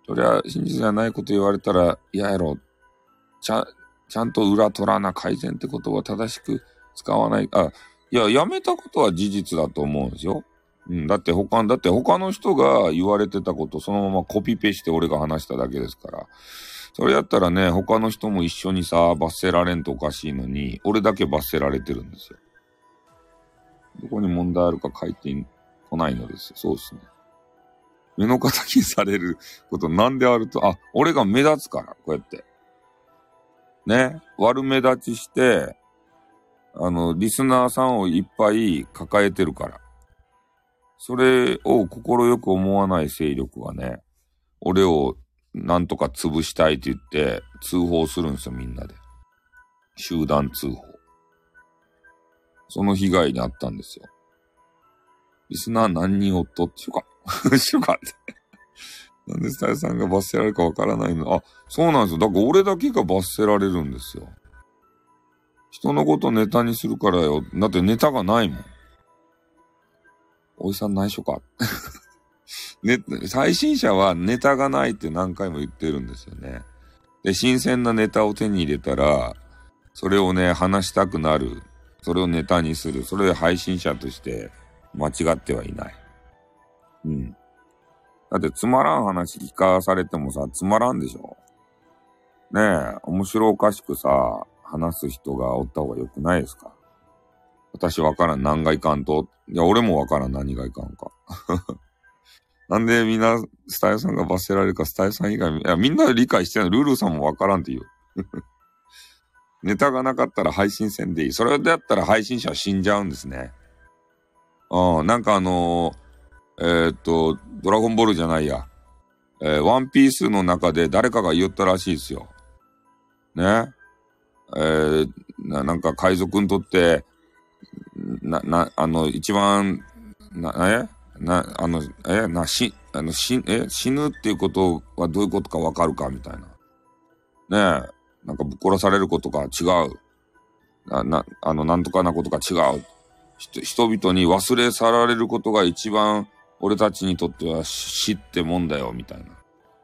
[SPEAKER 1] そりゃ、真実じゃないこと言われたら嫌やろ。ちゃ、ちゃんと裏取らな改善ってことは正しく使わない。あ、いや、やめたことは事実だと思うんですよ。うん、だって他、だって他の人が言われてたことそのままコピペして俺が話しただけですから。それやったらね、他の人も一緒にさ、罰せられんとおかしいのに、俺だけ罰せられてるんですよ。どこに問題あるか書いてこないのです。そうですね。目の敵にされることなんであると、あ、俺が目立つから、こうやって。ね。悪目立ちして、あの、リスナーさんをいっぱい抱えてるから。それを快く思わない勢力がね、俺をなんとか潰したいって言って通報するんですよ、みんなで。集団通報。その被害にあったんですよ。リスナー何人おっと？っていうか、しょかって。なんでスタイルさんが罰せられるかわからないのあ、そうなんですよ。だから俺だけが罰せられるんですよ。人のことネタにするからよ。だってネタがないもん。おじさん内緒か。ね、最新者はネタがないって何回も言ってるんですよね。で、新鮮なネタを手に入れたら、それをね、話したくなる。それをネタにする。それで配信者として間違ってはいない。うん。だってつまらん話聞かされてもさ、つまらんでしょねえ、面白おかしくさ、話す人がおった方が良くないですか？私わからん、何がいかんと？いや、俺もわからん、何がいかんか。なんでみんな、スタイルさんが罰せられるか、スタイルさん以外、いや、みんな理解してない。ルールさんもわからんって言う。ネタがなかったら配信せんでいい。それでやったら配信者は死んじゃうんですね。うん、なんかあのー、えー、っと、ドラゴンボールじゃないや。えー、ワンピースの中で誰かが言ったらしいですよ。ね。えー、ななんか海賊にとって、な、な、あの、一番、な、え？な、あの、え？な、し、あの、し、え？死ぬっていうことはどういうことかわかるかみたいな。ねえ、なんかぶっ殺されることが違う。な、な、あの、なんとかなことが違う。人々に忘れ去られることが一番俺たちにとっては死ってもんだよ、みたいな。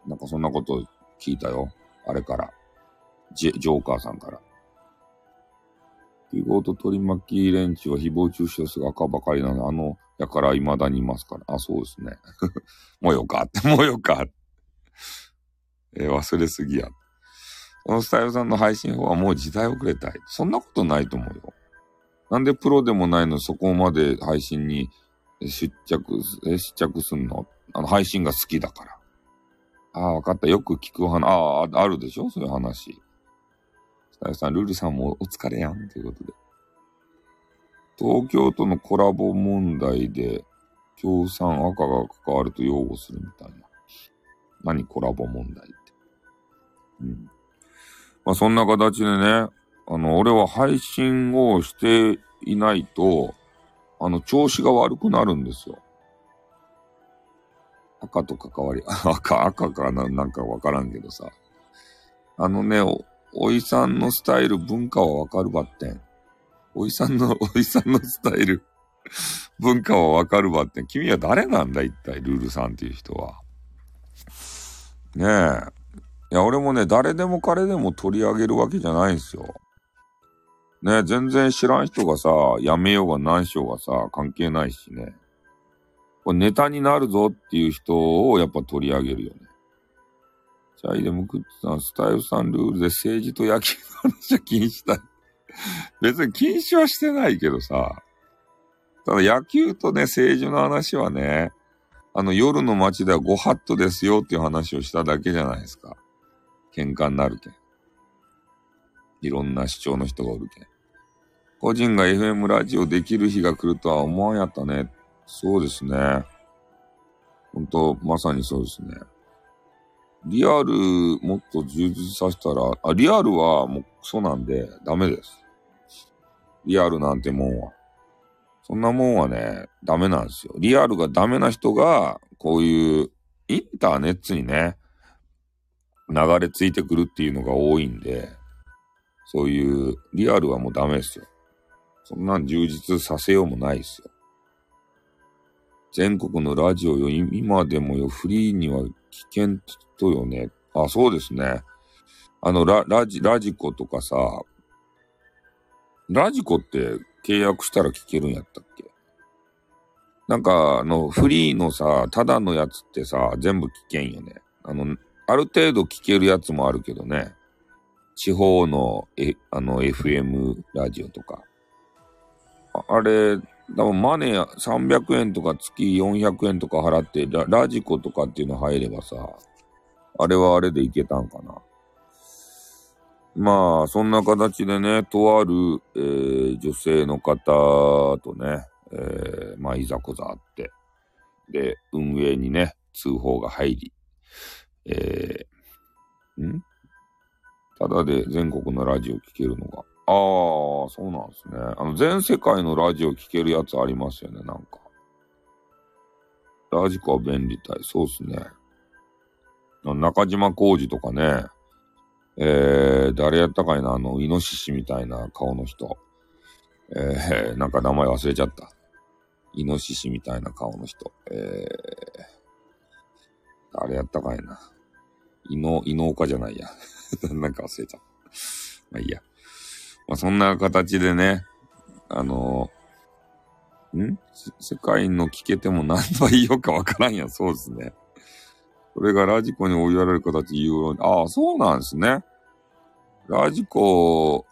[SPEAKER 1] なんかそんなこと聞いたよ。あれから。ジジョーカーさんから。記号と取り巻きレンチは誹謗中傷すが赤ばかりなのあの、やから未だにいますから。あ、そうですね。もうよかって、もうよかって。えー、忘れすぎや。このスタイルさんの配信法はもう時代遅れたい。そんなことないと思うよ。なんでプロでもないのそこまで配信に出着、え出着すんの？あの、配信が好きだから。ああ、わかった。よく聞く話、ああ、あるでしょ？そういう話。スタイさん、ルールさんもお疲れやん。ということで。東京都のコラボ問題で、共産赤が関わると擁護するみたいな。何コラボ問題って。うん。まあそんな形でね、あの、俺は配信をしていないと、あの、調子が悪くなるんですよ。赤と関わり、赤、赤かな、なんかわからんけどさ。あのね、お、おいさんのスタイル、文化はわかるばってん。おいさんの、おいさんのスタイル、文化はわかるばってん。君は誰なんだ、一体、ルールさんっていう人は。ねえ。いや、俺もね、誰でも彼でも取り上げるわけじゃないんですよ。ね、全然知らん人がさ、やめようが何しようがさ、関係ないしね。これネタになるぞっていう人をやっぱ取り上げるよね。チャイでムクッツさん、スタイルさんルールで政治と野球の話は禁止だ。別に禁止はしてないけどさ。ただ野球とね、政治の話はね、あの夜の街ではご法度ですよっていう話をしただけじゃないですか。喧嘩になるけん。いろんな主張の人がおるけん。個人が FM ラジオできる日が来るとは思わんやったね。そうですね。ほんと、まさにそうですね。リアルもっと充実させたら、あ、リアルはもうクソなんでダメです。リアルなんてもんは。そんなもんはね、ダメなんですよ。リアルがダメな人が、こういうインターネットにね、流れ着いてくるっていうのが多いんで、そういうリアルはもうダメですよ。そんなん充実させようもないですよ。全国のラジオよ、今でもよ、フリーには危険とよね。あ、そうですね。あの、ラ、ラジ、ラジコとかさ、ラジコって契約したら聞けるんやったっけ？なんか、あの、フリーのさ、ただのやつってさ、全部聞けんよね。あの、ある程度聞けるやつもあるけどね。地方の、え、あの、FM ラジオとか。あれ、多分マネー300円とか月400円とか払ってラ、ラジコとかっていうの入ればさ、あれはあれでいけたんかな。まあ、そんな形でね、とある、えー、女性の方とね、えー、まあ、いざこざあって、で、運営にね、通報が入り、えー、ん？ただで全国のラジオ聴けるのが。ああ、そうなんですね。あの、全世界のラジオ聴けるやつありますよね、なんか。ラジコは便利たい。そうっすね。中島浩二とかね。えー、誰やったかいな、あの、イノシシみたいな顔の人。えー、なんか名前忘れちゃった。イノシシみたいな顔の人。えー、誰やったかいな。イノ、イノオカじゃないや。なんか忘れちゃった。まあいいや。まあそんな形でね、あのー、ん世界の聞けても何と言いようかわからんや。そうですね。それがラジコに追いやられる形言うようにああ、そうなんですね。ラジコ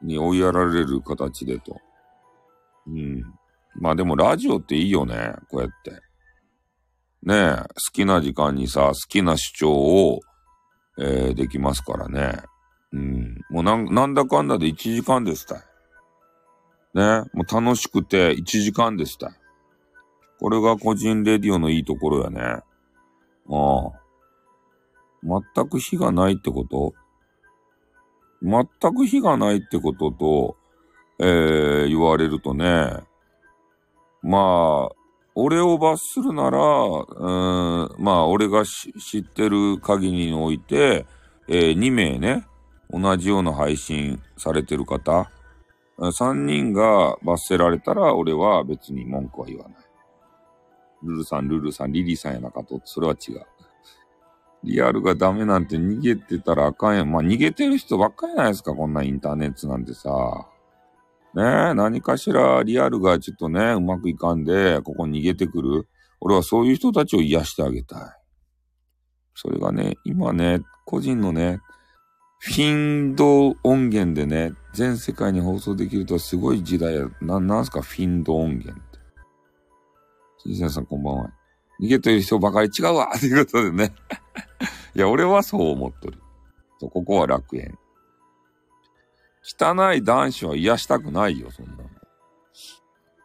[SPEAKER 1] に追いやられる形でと。うん。まあでもラジオっていいよね。こうやって。ねえ、好きな時間にさ、好きな主張を、えー、できますからね。うん。もうなん、なんだかんだで1時間ですた。ね。もう楽しくて1時間ですた。これが個人レディオのいいところやね。ああ。全く火がないってこと？全く火がないってことと、えー、言われるとね、まあ、俺を罰するなら、うん、まあ、俺が知ってる限りにおいて、えー、2名ね、同じような配信されてる方、3人が罰せられたら、俺は別に文句は言わない。ルルさん、ルルさん、リリーさんやなかと、それは違う。リアルがダメなんて逃げてたらあかんやん。まあ、逃げてる人ばっかりじゃないですか、こんなインターネットなんてさ。ねえ、何かしらリアルがちょっとね、うまくいかんで、ここ逃げてくる。俺はそういう人たちを癒してあげたい。それがね、今ね、個人のね、フィンド音源でね、全世界に放送できるとはすごい時代や。な、なんすか、フィンド音源って。新鮮さんこんばんは。逃げてる人ばかり違うわ ということでね。いや、俺はそう思っとる。そう、ここは楽園。汚い男子は癒したくないよ、そんなの。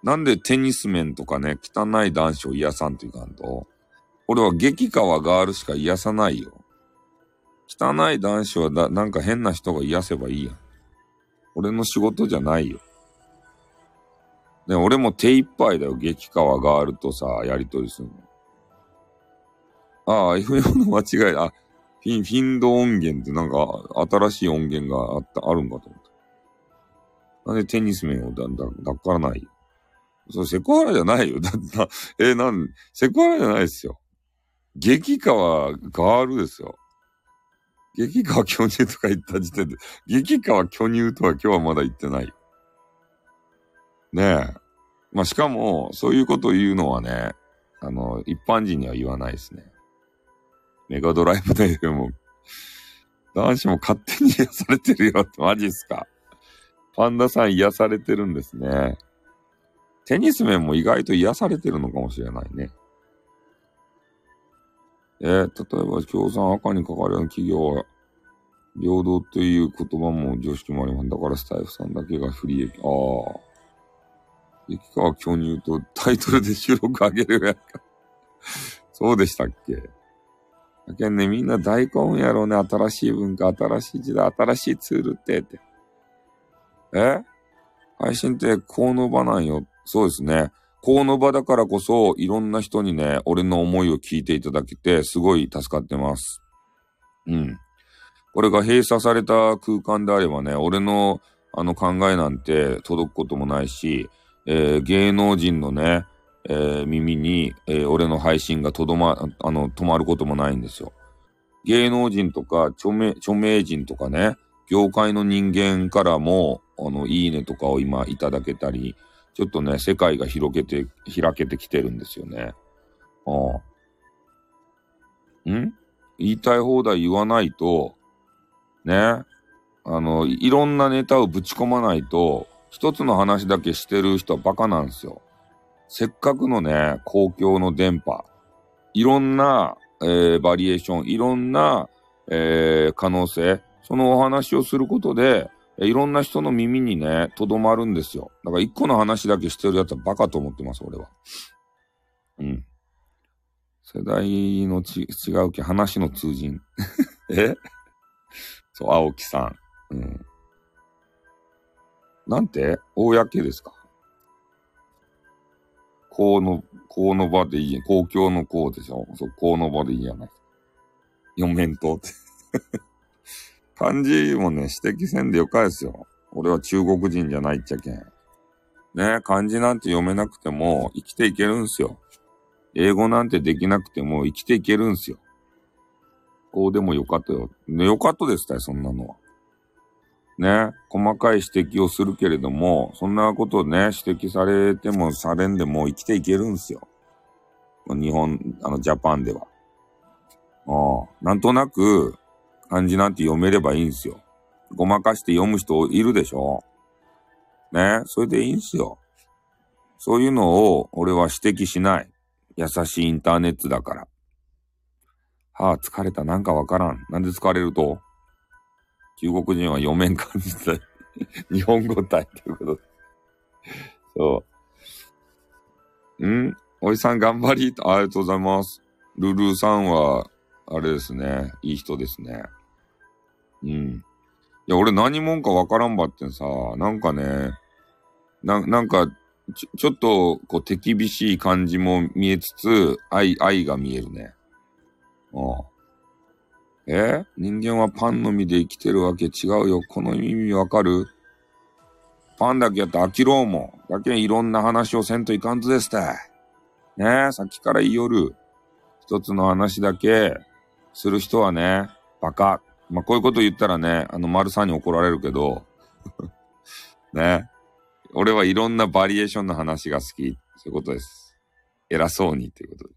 [SPEAKER 1] なんでテニス面とかね、汚い男子を癒さんといかんと。俺は激川ガールしか癒さないよ。汚い男子はだ、なんか変な人が癒せばいいやん。俺の仕事じゃないよ。で、俺も手一杯だよ、激川ガールとさ、やりとりするの。ああ、F4 の間違い、あ、フィン、フィンド音源ってなんか新しい音源があった、あるんかと思った。なんでテニス面をだ、だ、だからないよ。それセクハラじゃないよ。だってな、えなん、セクハラじゃないですよ。激川ガールですよ。激川巨乳とか言った時点で、激川巨乳とは今日はまだ言ってない。ねえ。まあ、しかも、そういうことを言うのはね、あの、一般人には言わないですね。メガドライブでも、男子も勝手に癒されてるよって、マジっすか。パンダさん癒されてるんですね。テニス面も意外と癒されてるのかもしれないね。え、例えば、共産赤に書かれる企業は、平等という言葉も常識もあります。だからスタイフさんだけが不利益。ああ。激川巨乳とタイトルで収録あげるやんか。そうでしたっけだけんね、みんな大根やろうね。新しい文化、新しい時代、新しいツールって、って。え？配信ってこの場なんよ。そうですね。この場だからこそ、いろんな人にね、俺の思いを聞いていただけて、すごい助かってます。うん。これが閉鎖された空間であればね、俺のあの考えなんて届くこともないし、えー、芸能人のね、えー、耳に、えー、俺の配信がとどま、あの、止まることもないんですよ。芸能人とか著名、著名人とかね、業界の人間からも、あの、いいねとかを今いただけたり、ちょっとね、世界が広げて、開けてきてるんですよね。ああ。ん？言いたい放題言わないと、ね、あの、いろんなネタをぶち込まないと、一つの話だけしてる人はバカなんですよ。せっかくのね、公共の電波、いろんな、えー、バリエーション、いろんな、えー、可能性、そのお話をすることで、いろんな人の耳にね、とどまるんですよ。だから一個の話だけしてるやつはバカと思ってます、俺は。うん。世代のち違うけ、話の通人。え？そう、青木さん。うん。なんて？公ですか？公の、公の場でいいや。公共の公でしょ？そう、公の場でいいやない。四面とって。漢字もね、指摘せんでよかですよ。俺は中国人じゃないっちゃけん。ね、漢字なんて読めなくても生きていけるんすよ。英語なんてできなくても生きていけるんすよ。こうでもよかったよ。ね、よかったですたよ、そんなのは。ね、細かい指摘をするけれども、そんなことね、指摘されてもされんでも生きていけるんすよ。日本、あの、ジャパンでは。ああ、なんとなく、漢字なんて読めればいいんすよ。ごまかして読む人いるでしょね、それでいいんすよ。そういうのを俺は指摘しない。優しいインターネットだから。はあ、疲れた。なんかわからん。なんで疲れると？中国人は読めん感じで日本語体ということで。そう。ん？おじさん頑張りありがとうございます。ルルーさんは、あれですね。いい人ですね。うん。いや、俺何者かわからんばってさ、なんかね、な、なんか、ちょ、ちょっと、こう、手厳しい感じも見えつつ、愛、愛が見えるね。ああ。え？人間はパンのみで生きてるわけ違うよ。この意味わかる？パンだけやって飽きろうもん。だけいろんな話をせんといかんとですって。ね？え、さっきから言いよる。一つの話だけする人はね、バカ。まあ、こういうこと言ったらね、あの、丸さんに怒られるけど、ね。俺はいろんなバリエーションの話が好き。そういうことです。偉そうにっていうことで。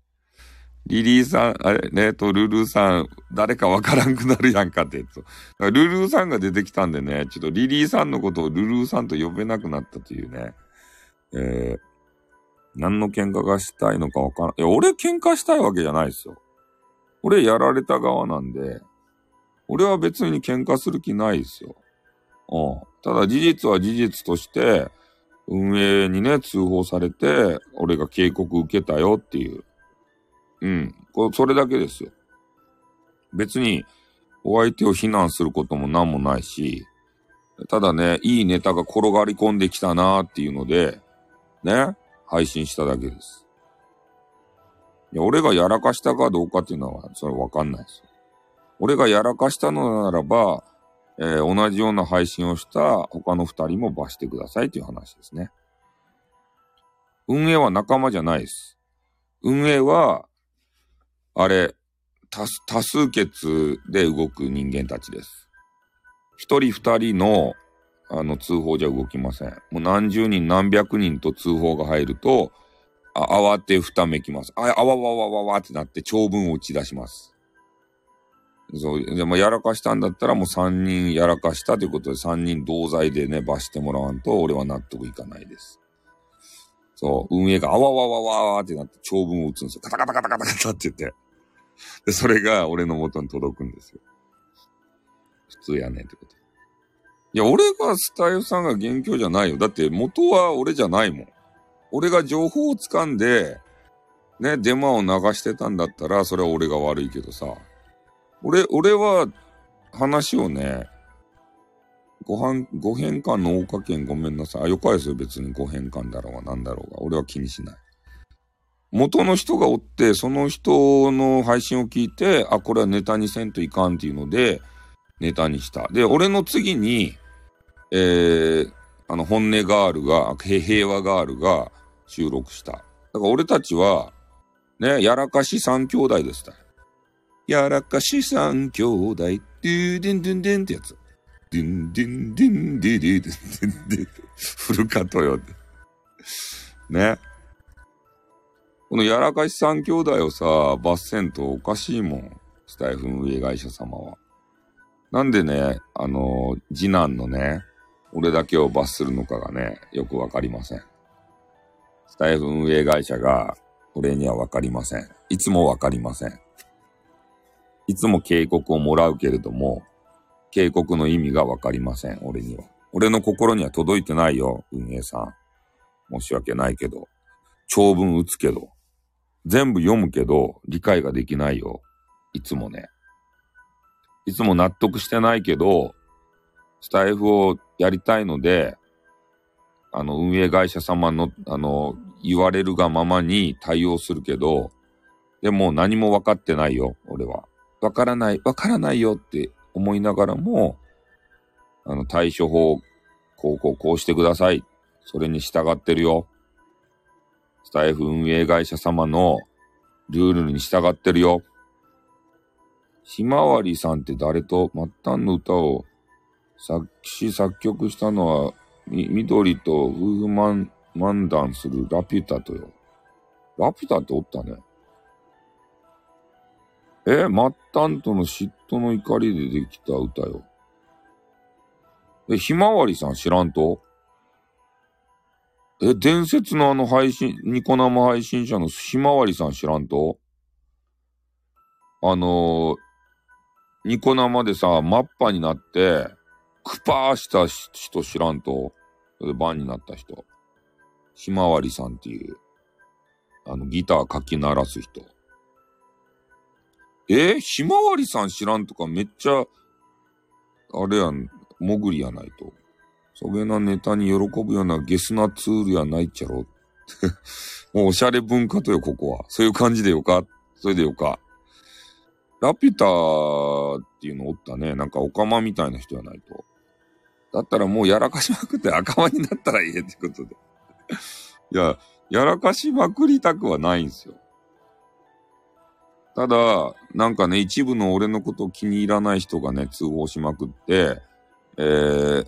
[SPEAKER 1] リリーさん、あれ、ね、と、ルルーさん、誰かわからんくなるやんかって。とルルーさんが出てきたんでね、ちょっとリリーさんのことをルルーさんと呼べなくなったというね。えー、何の喧嘩がしたいのかわからん。いや、俺喧嘩したいわけじゃないですよ。俺やられた側なんで、俺は別に喧嘩する気ないですよ。うん。ただ事実は事実として、運営にね、通報されて、俺が警告受けたよっていう。うん。こそれだけですよ。別に、お相手を非難することも何もないし、ただね、いいネタが転がり込んできたなーっていうので、ね、配信しただけです。いや、俺がやらかしたかどうかっていうのは、それわかんないですよ。俺がやらかしたのならば、えー、同じような配信をした他の二人も罰してくださいという話ですね。運営は仲間じゃないです。運営は、あれ、多多数決で動く人間たちです。一人二人の、あの、通報じゃ動きません。もう何十人何百人と通報が入ると、あ慌てふためきます。あ、あわわわわわってなって長文を打ち出します。そう、でもやらかしたんだったらもう3人やらかしたということで3人同罪でね、罰してもらわんと俺は納得いかないです。そう、運営があわわわわわってなって長文を打つんですよ。カタカタカタカタカタって言って。で、それが俺の元に届くんですよ。普通やねんってこと。いや、俺がスタイフさんが元凶じゃないよ。だって元は俺じゃないもん。俺が情報を掴んで、ね、デマを流してたんだったら、それは俺が悪いけどさ。俺、俺は、話をね、ご飯、ご返還の大家券ごめんなさい。あ、よかですよ。別にご返還だろうが何だろうが。俺は気にしない。元の人がおって、その人の配信を聞いて、あ、これはネタにせんといかんっていうので、ネタにした。で、俺の次に、えー、あの、本音ガールが、平和ガールが収録した。だから俺たちは、ね、やらかし三兄弟でした。やらかし三兄弟、ドゥーデンドゥンデンってやつ。ディンディンディンディディデンデン。古かとよ。ね。このやらかし三兄弟をさ、罰せんとおかしいもん。スタイフ運営会社様は。なんでね、あの、次男のね、俺だけを罰するのかがね、よくわかりません。スタイフ運営会社が、俺にはわかりません。いつもわかりません。いつも警告をもらうけれども、警告の意味がわかりません、俺には。俺の心には届いてないよ、運営さん。申し訳ないけど。長文打つけど。全部読むけど、理解ができないよ。いつもね。いつも納得してないけど、スタイフをやりたいので、あの、運営会社様の、あの、言われるがままに対応するけど、でも何も分かってないよ、俺は。わからない、わからないよって思いながらも、あの、対処法、こうこうこうしてください。それに従ってるよ。スタイフ運営会社様のルールに従ってるよ。ひまわりさんって誰と末端の歌を作詞作曲したのは、み、緑と夫婦漫漫談するラピュタとよ。ラピュタっておったね。え、末端との嫉妬の怒りでできた歌よ。え、ひまわりさん知らんと？え、伝説のあの配信、ニコ生配信者のひまわりさん知らんと？あのー、ニコ生でさ、マッパになって、クパーした人知らんと、バンになった人。ひまわりさんっていう、あの、ギターかき鳴らす人。え、ひまわりさん知らんとかめっちゃ、あれやん、もぐりやないと。そげなネタに喜ぶようなゲスなツールやないっちゃろ。もうおしゃれ文化とよ、ここは。そういう感じでよかそれでよか。ラピュタっていうのおったね。なんかオカマみたいな人やないと。だったらもうやらかしまくって赤間になったらいいってことで。いや、やらかしまくりたくはないんですよ。ただ、なんかね、一部の俺のことを気に入らない人がね、通報しまくって、えー、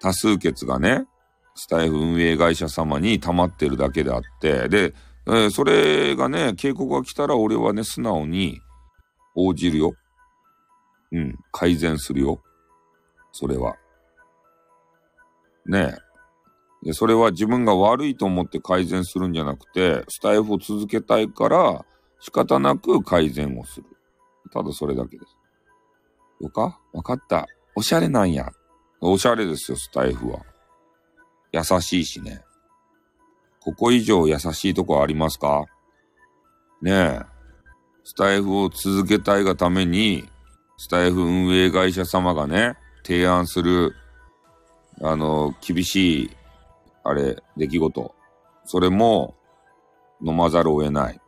[SPEAKER 1] 多数決がね、スタイフ運営会社様に溜まってるだけであって、で、えー、それがね、警告が来たら俺はね、素直に応じるよ。うん、改善するよ。それは。ねえ。で、それは自分が悪いと思って改善するんじゃなくて、スタイフを続けたいから、仕方なく改善をする。ただそれだけです。よか？わかった。おしゃれなんや。おしゃれですよ、スタイフは。優しいしね。ここ以上優しいとこありますか？ねえ。スタイフを続けたいがために、スタイフ運営会社様がね、提案するあの、厳しい、あれ、出来事。それも、飲まざるを得ない。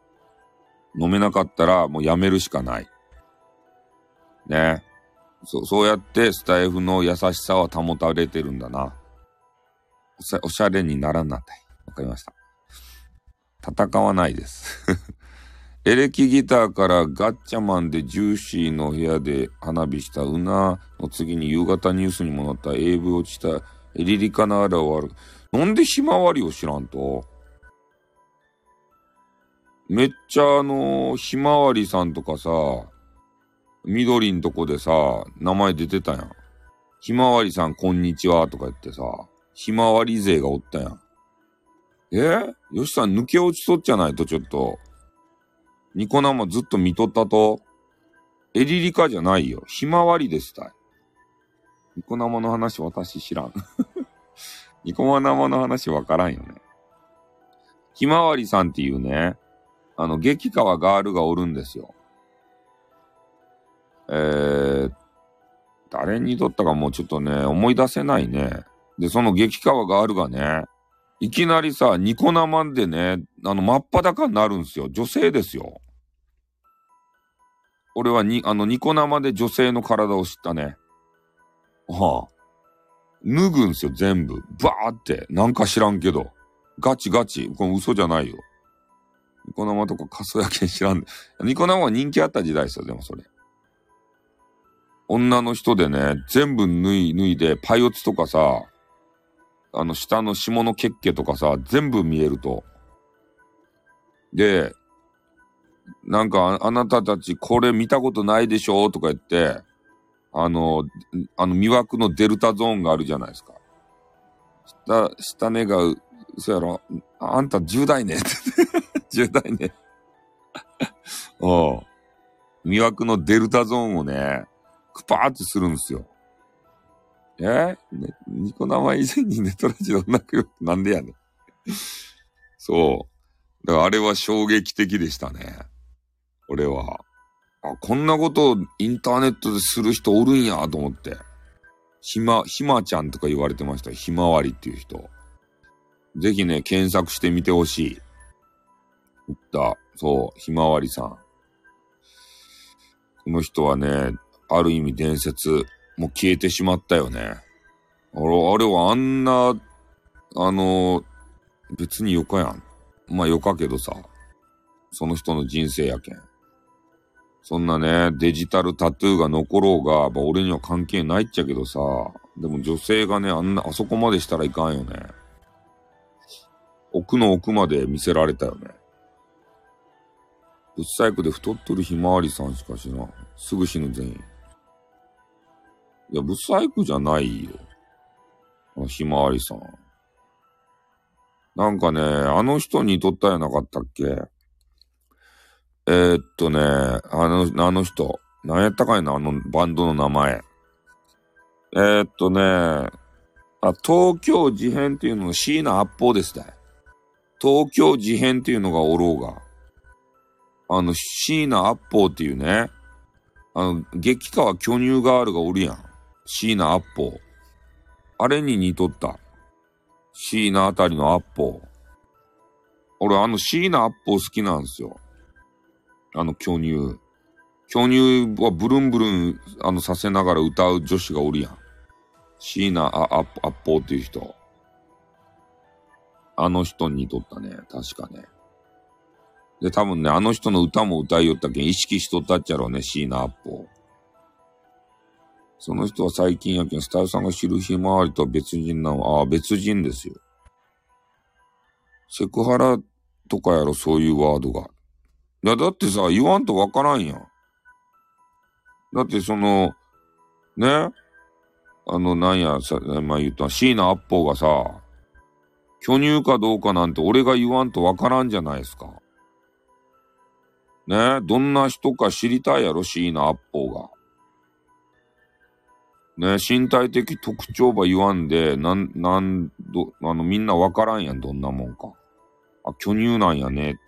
[SPEAKER 1] 飲めなかったらもうやめるしかない。ね。そそうやってスタイフの優しさは保たれてるんだな。おしゃれにならない。わかりました。戦わないです エレキギターからガッチャマンでジューシーの部屋で花火したウナの次に夕方ニュースにもなった AV 落ちたエリリカナーラをある。なんでひまわりを知らんと？めっちゃあのひまわりさんとかさ、緑んとこでさ、名前出てたやん。ひまわりさんこんにちはとか言ってさ、ひまわり勢がおったやん。え？よしさん抜け落ちとっちゃない？とちょっと。ニコ生ずっと見とったと、エリリカじゃないよ。ひまわりですたい。ニコ生の話私知らん。ニコ生の話わからんよね。ひまわりさんっていうね、あの、激川ガールがおるんですよ。えー、誰にとったかもうちょっとね、思い出せないね。で、その激川ガールがね、いきなりさ、ニコ生でね、あの、真っ裸になるんですよ。女性ですよ。俺はに、あの、ニコ生で女性の体を知ったね。はあ。脱ぐんすよ、全部。バーって。なんか知らんけど。ガチガチ。これ嘘じゃないよ。ニコ生とか仮想やけ知らん。ニコ生は人気あった時代ですよ、でもそれ。女の人でね、全部脱い、脱いで、パイオツとかさ、あの、下の下の血気とかさ、全部見えると。で、なんかあ、なたたちこれ見たことないでしょ？とか言って、あの、あの、魅惑のデルタゾーンがあるじゃないですか。下、下根が、そうやろ、あんた10代ねって。10代ね。おう。魅惑のデルタゾーンをね、クパーってするんですよ。え？ね、ニコ生以前にネトラジオ泣くよなんでやねん。そう。だからあれは衝撃的でしたね。俺は。あ、こんなことをインターネットでする人おるんやと思って。ひま、ひまちゃんとか言われてました。ひまわりっていう人。ぜひね、検索してみてほしい。言った。そう、ひまわりさん。この人はね、ある意味伝説。もう消えてしまったよね。あれ、あれはあんな、あの、別によかやん。まあよかけどさ、その人の人生やけん。そんなね、デジタルタトゥーが残ろうが、まあ、俺には関係ないっちゃけどさ、でも女性がね、あんな、あそこまでしたらいかんよね。奥の奥まで見せられたよね。ぶっ細工で太っとるひまわりさんしかしな。すぐ死ぬ全員。いや、ブサイクじゃないよ。あひまわりさん。なんかね、あの人にとったやなかったっけ？えー、っとね、あの、あの人。何やったかいな、あのバンドの名前。えー、っとね、あ、東京事変っていうのの椎名八方ですね。東京事変っていうのがおろうが。あの、椎名八方っていうね、あの、激川巨乳ガールがおるやん。椎名アッポー。あれに似とった。椎名あたりのアッポー。俺、あの椎名アッポー好きなんですよ。あの巨乳。巨乳はブルンブルン、あの、させながら歌う女子がおるやん。椎名アッポーっていう人。あの人に似とったね。確かね。で、多分ね、あの人の歌も歌いよったけん、意識しとったっちゃろうね、椎名アッポー。その人は最近やけん、スタイルさんが知るひまわりとは別人なの。ああ、別人ですよ。セクハラとかやろ、そういうワードが。いや、だってさ、言わんとわからんやん。だってその、ね、あの、なんや、さ、まあ言った椎名アッポーがさ、巨乳かどうかなんて俺が言わんとわからんじゃないですか。ねどんな人か知りたいやろ、椎名アッポーが。ね身体的特徴ば言わんで、なん、なん、ど、あの、みんなわからんやん、どんなもんか。あ、巨乳なんやねって。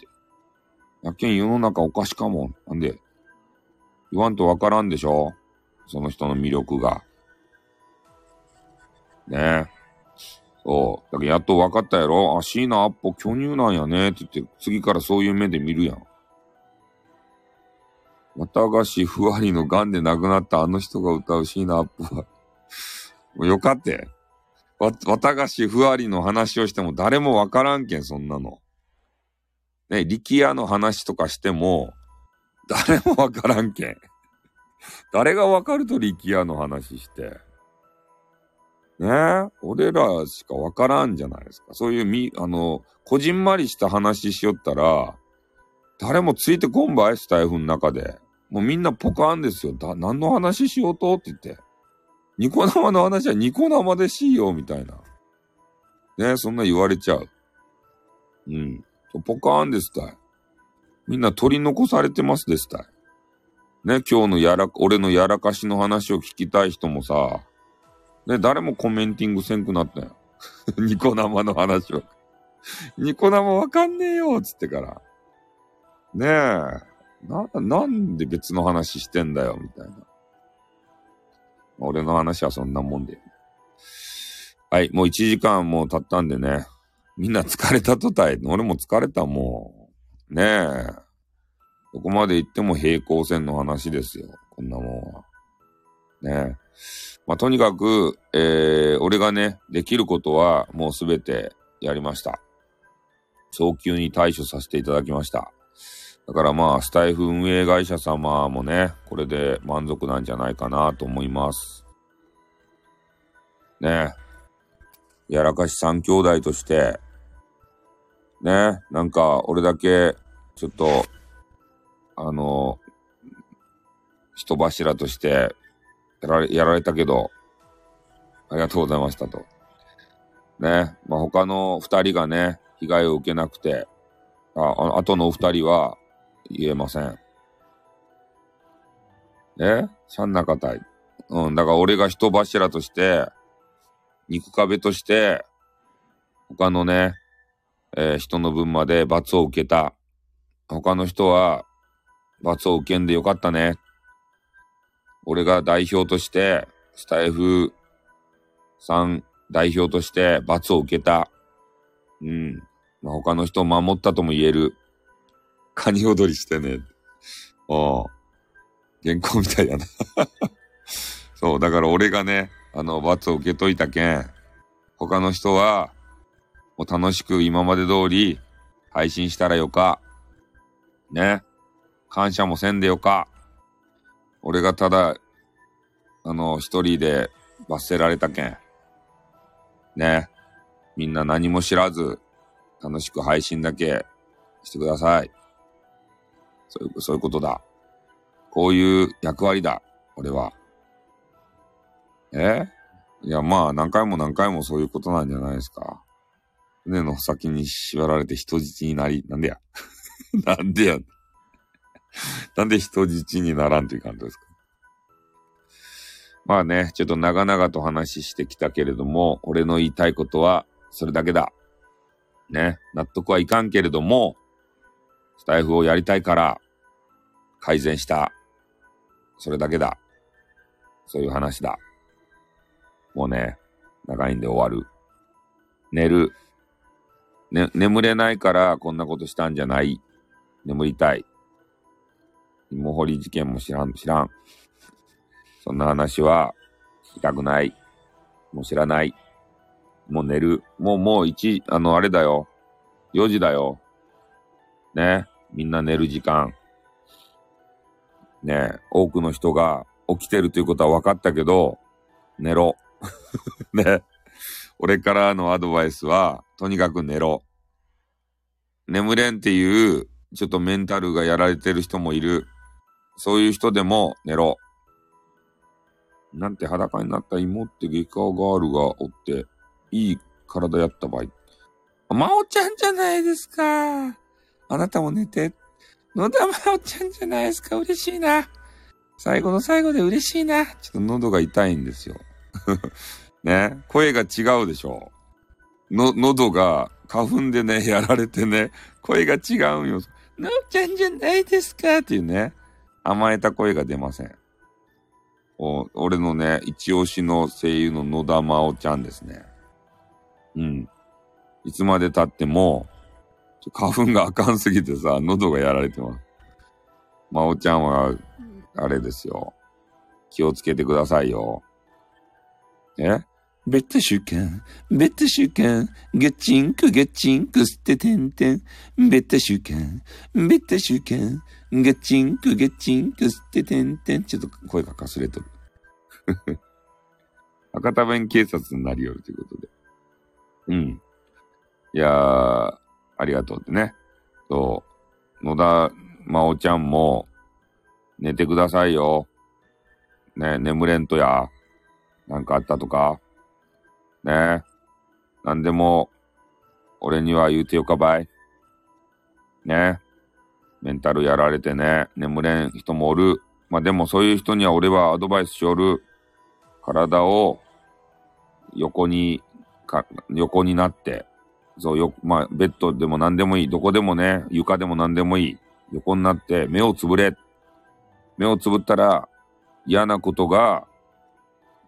[SPEAKER 1] やけん世の中おかしかも。なんで、言わんとわからんでしょ？その人の魅力が。ねえ。そう。だけどやっと分かったやろ？あ、椎名アッポ巨乳なんやねって言って、次からそういう目で見るやん。綿菓子ふわりの癌で亡くなったあの人が歌う椎名アップはもう よかって。わ、綿菓子ふわりの話をしても誰もわからんけん、そんなの。ね、力也の話とかしても、誰もわからんけん。誰がわかると力也の話して。ね、俺らしかわからんじゃないですか。そういうみ、あの、こじんまりした話しよったら、誰もついてこんばいスタイフの中で。もうみんなポカーンですよ。だ、何の話しようと？って言って。ニコ生の話はニコ生でしいよ、みたいな。ねそんな言われちゃう。うん。ポカーンですたい。みんな取り残されてますですたい。ね、今日のやら、俺のやらかしの話を聞きたい人もさ、ね、誰もコメンティングせんくなったよ。ニコ生の話を。ニコ生わかんねえよつってから。ねえ。な、なんで別の話してんだよ、みたいな。俺の話はそんなもんで。はい、もう1時間もう経ったんでね。みんな疲れたとたい。俺も疲れたもん。ねえ。どこまで行っても平行線の話ですよ。こんなもんは。ねえ。まあ、とにかく、えー、俺がね、できることはもうすべてやりました。早急に対処させていただきました。だからまあ、スタイフ運営会社様もね、これで満足なんじゃないかなと思います。ねやらかし三兄弟として、ねなんか、俺だけ、ちょっと、あの、人柱としてやられ、やられたけど、ありがとうございましたと。ね。まあ、他の二人がね、被害を受けなくて、あ、あとのお二人は、言えません。ね？三中隊。うん、だから俺が人柱として、肉壁として、他のね、えー、人の分まで罰を受けた。他の人は、罰を受けんでよかったね。俺が代表として、スタイフさん代表として罰を受けた。うん。まあ、他の人を守ったとも言える。カニ踊りしてね。ああ。原稿みたいやな そう、だから俺がね、あの、罰を受けといたけん、他の人は、もう楽しく今まで通り配信したらよか。ね。感謝もせんでよか。俺がただ、あの、一人で罰せられたけん。ね。みんな何も知らず、楽しく配信だけしてください。そういう、そういうことだ。こういう役割だ。俺は。え？いや、まあ、何回も何回もそういうことなんじゃないですか。船の先に縛られて人質になり、なんでや。なんでや。なんで人質にならんという感じですか。まあね、ちょっと長々と話してきたけれども、俺の言いたいことは、それだけだ。ね、納得はいかんけれども、スタイフをやりたいから、改善した。それだけだ。そういう話だ。もうね、長いんで終わる。寝る。ね、眠れないからこんなことしたんじゃない。眠りたい。芋掘り事件も知らん、知らん。そんな話は聞きたくない。もう知らない。もう寝る。もう、もう一、あの、あれだよ。4時だよ。ね。みんな寝る時間。ね。多くの人が起きてるということは分かったけど、寝ろ。ね。俺からのアドバイスは、とにかく寝ろ。眠れんっていう、ちょっとメンタルがやられてる人もいる。そういう人でも寝ろ。なんて裸になった芋って外科ガールがおって、いい体やった場合。まおちゃんじゃないですか。あなたも寝て。野田まおちゃんじゃないですか。嬉しいな。最後の最後で嬉しいな。ちょっと喉が痛いんですよ。ね。声が違うでしょ。の、喉が花粉でね、やられてね、声が違うんよ。のちゃんじゃないですかっていうね、甘えた声が出ません。お俺のね、一押しの声優の野田真央ちゃんですね。うん。いつまで経っても、花粉があかんすぎてさ、喉がやられてます。真央ちゃんは、あれですよ。気をつけてくださいよ。え？ベッド週間、ベッド週間、ガチンクガチンクしててんてん。ベッド週間、ベッド週間、ガチンクガチンクしててんてん。ちょっと声がかすれとる。博多弁警察になりよるということで。うん。いやー、ありがとうってね。そう、野田真央ちゃんも、寝てくださいよ。ね、眠れんとや。なんかあったとか。ねなんでも、俺には言うてよかばい。ねメンタルやられてね、眠れん人もおる。まあでもそういう人には俺はアドバイスしおる。体を横に、か横になって、そうよ、まあベッドでも何でもいい。どこでもね、床でも何でもいい。横になって目をつぶれ。目をつぶったら嫌なことが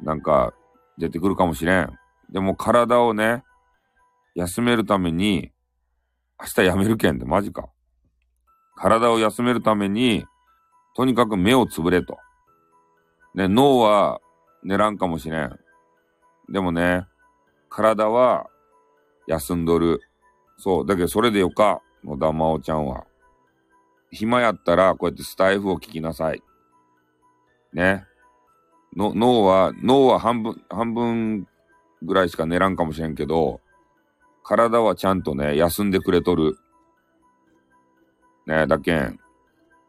[SPEAKER 1] なんか出てくるかもしれん。でも体をね、休めるために、明日やめるけんってマジか。体を休めるために、とにかく目をつぶれと。ね、脳は寝らんかもしれん。でもね、体は休んどる。そう。だけどそれでよか、野田真央ちゃんは。暇やったら、こうやってスタイフを聞きなさい。ね。の脳は、脳は半分、半分ぐらいしか寝らんかもしれんけど、体はちゃんとね、休んでくれとる。ねだけん、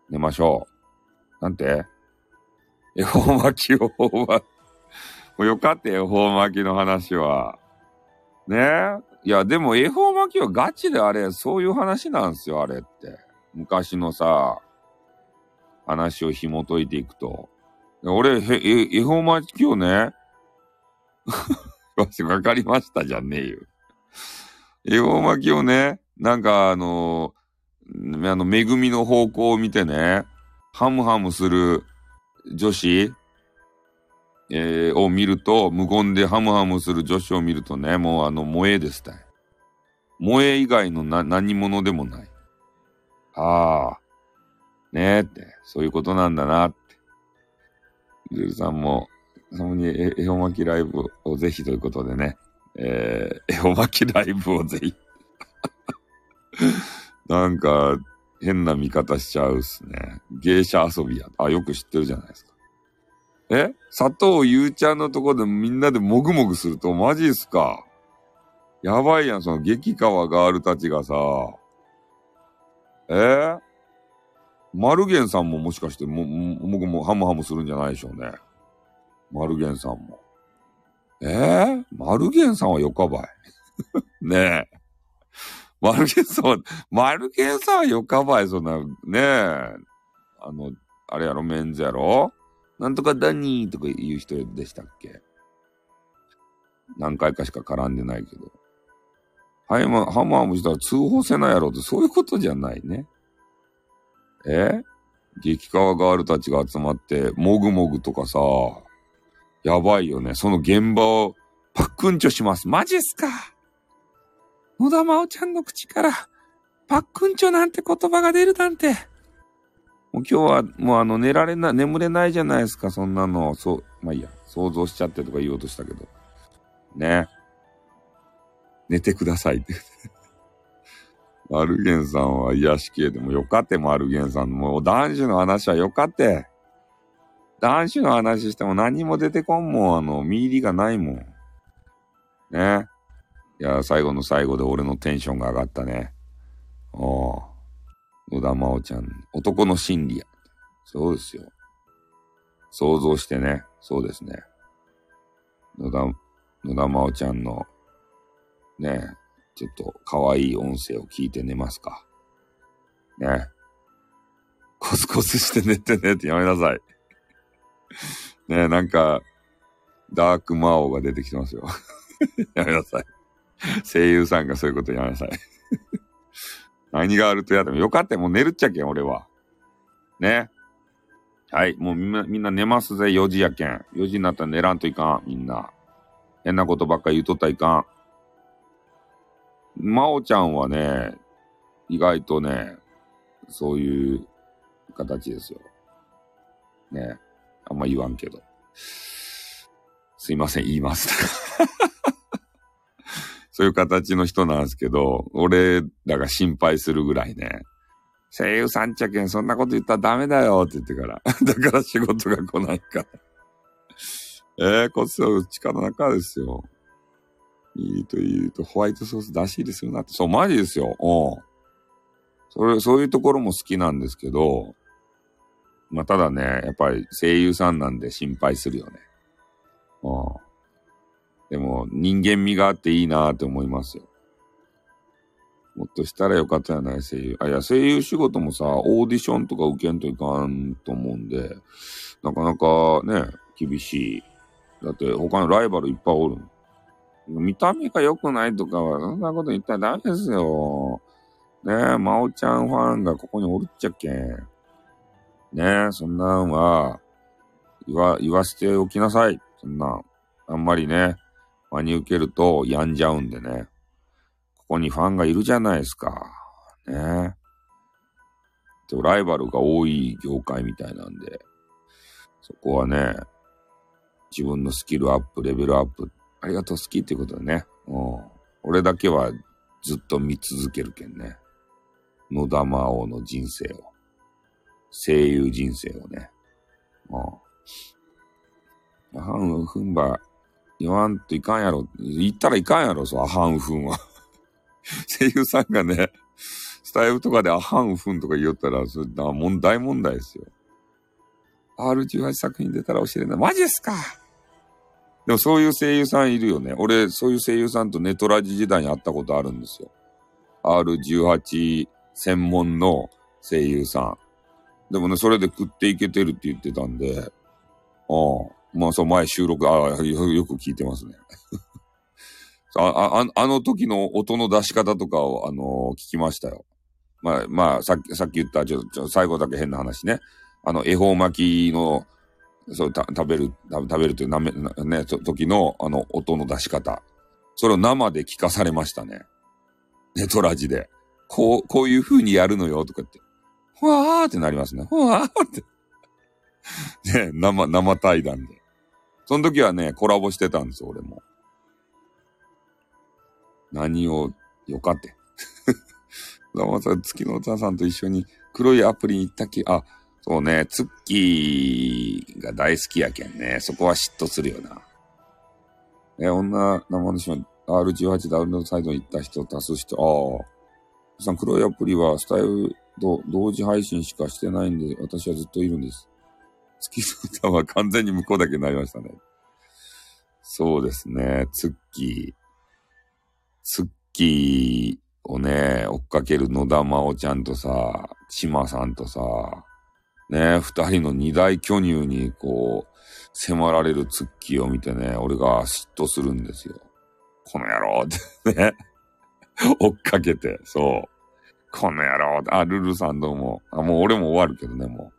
[SPEAKER 1] 寝ましょう。なんて？恵方巻きを、もうよかった恵方巻きの話は。ねえいや、でも恵方巻きはガチであれ、そういう話なんですよ、あれって。昔のさ、話を紐解いていくと。俺、恵方巻きをね、わかりましたじゃねえよ。恵方巻きをね、なんかあのー、あの、恵みの方向を見てね、ハムハムする女子、えー、を見ると、無言でハムハムする女子を見るとね、もうあの、萌えですたい。萌え以外のな、何者でもない。ああ、ねえって、そういうことなんだなって。ジュルさんも、そこに絵本巻きライブをぜひということでね、えー、絵本巻きライブをぜひ。なんか、変な見方しちゃうっすね。芸者遊びや。あ、よく知ってるじゃないですか。え佐藤ゆうちゃんのとこでみんなでもぐもぐするとマジっすか？やばいやん、その激川ガールたちがさ。え？ー、マルゲンさんももしかしても、もぐもハムハムするんじゃないでしょうね。マルゲンさんも。え？ー、マルゲンさんはよかばい。ねえ。マルゲンさんは、マルゲンさんはよかばい、そんな、ねえ。あの、あれやろ、メンズやろ？なんとかダニーとか言う人でしたっけ？何回かしか絡んでないけど。ハイマハマームしたら通報せないやろってそういうことじゃないね。え？激川ガールたちが集まって、もぐもぐとかさ、やばいよね。その現場をパックンチョします。マジっすか？野田真央ちゃんの口から、パックンチョなんて言葉が出るなんて。もう今日はもうあの寝られない、眠れないじゃないですか、そんなの。そう、まあいいや、想像しちゃってとか言おうとしたけど。ね。寝てくださいって。アルゲンさんは癒し系でもよかってもアルゲンさん。もう男子の話はよかって。男子の話しても何も出てこんもん。あの、見入りがないもん。ね。いや、最後の最後で俺のテンションが上がったね。おう野田真央ちゃん。男の心理や。そうですよ。想像してね。そうですね。野田、野田真央ちゃんの、ね、ちょっと可愛い音声を聞いて寝ますか。ね。コスコスして寝てねってやめなさい。ねなんか、ダーク魔王が出てきてますよ。やめなさい。声優さんがそういうことやめなさい。何があるとやでもよかったよ。もう寝るっちゃけん、俺は。ね。はい。もうみんな、みんな寝ますぜ。4時やけん。4時になったら寝らんといかん。みんな。変なことばっか言うとったらいかん。まおちゃんはね、意外とね、そういう形ですよ。ね。あんま言わんけど。すいません、言います。そういう形の人なんですけど、俺らが心配するぐらいね。声優さんちゃけん、そんなこと言ったらダメだよって言ってから。だから仕事が来ないから。えー、こっちは力の中ですよ。いいと言うと、ホワイトソース出し入れするなって。そう、マジですよ。うん。それ、そういうところも好きなんですけど、まあ、ただね、やっぱり声優さんなんで心配するよね。うん。でも、人間味があっていいなって思いますよ。もっとしたらよかったやない、声優。あ、いや、声優仕事もさ、オーディションとか受けんといかんと思うんで、なかなかね、厳しい。だって他のライバルいっぱいおる。見た目が良くないとかは、そんなこと言ったらダメですよ。ねえ、まおちゃんファンがここにおるっちゃけん。ねえ、そんなんは、言わ、言わしておきなさい。そんなん、あんまりね、真に受けると病んじゃうんでね。ここにファンがいるじゃないですか。ねえ。ライバルが多い業界みたいなんで、そこはね、自分のスキルアップ、レベルアップ、ありがとう好きっていうことでね。うん。俺だけはずっと見続けるけんね。野田魔王の人生を。声優人生をね。うん。ハンフンバ、言わんといかんやろ。言ったらいかんやろ、そう、アハンフンは。声優さんがね、スタイルとかでアハンフンとか言おったら、それだ問題問題ですよ。R18 作品出たら教えれない。マジっすかでもそういう声優さんいるよね。俺、そういう声優さんとネトラジ時代に会ったことあるんですよ。R18 専門の声優さん。でもね、それで食っていけてるって言ってたんで、ああ、まあそう、前収録、ああ、よく聞いてますね。あああの時の音の出し方とかを、あの聞きましたよ。まあ、まあ、さっき、さっき言った、ちょ、ちょ、最後だけ変な話ね。あの、恵方巻きの、そう、た食べる、食べるというなめ、ね、時の、あの、音の出し方。それを生で聞かされましたね。ネトラジで。こう、こういう風にやるのよ、とか言って。ふわーってなりますね。ふわーって。ね、生、生対談で。その時はね、コラボしてたんです、俺も。何を、よかって。どうもさ、月のお父さんと一緒に黒いアプリに行ったっけ、あ、そうね、ツッキーが大好きやけんね。そこは嫉妬するよな。え、女、生主の R18 ダウンロードサイトに行った人、足す人、ああ。さん、黒いアプリはスタイルと同時配信しかしてないんで、私はずっといるんです。月の歌は完全に向こうだけになりましたね。そうですね、ツッキー。ツッキーをね、追っかける野田真央ちゃんとさ、ちまさんとさ、ね、二人の二大巨乳にこう、迫られるツッキーを見てね、俺が嫉妬するんですよ。この野郎ってね。追っかけて、そう。この野郎あ、ルルさんどうも。あ、もう俺も終わるけどね、もう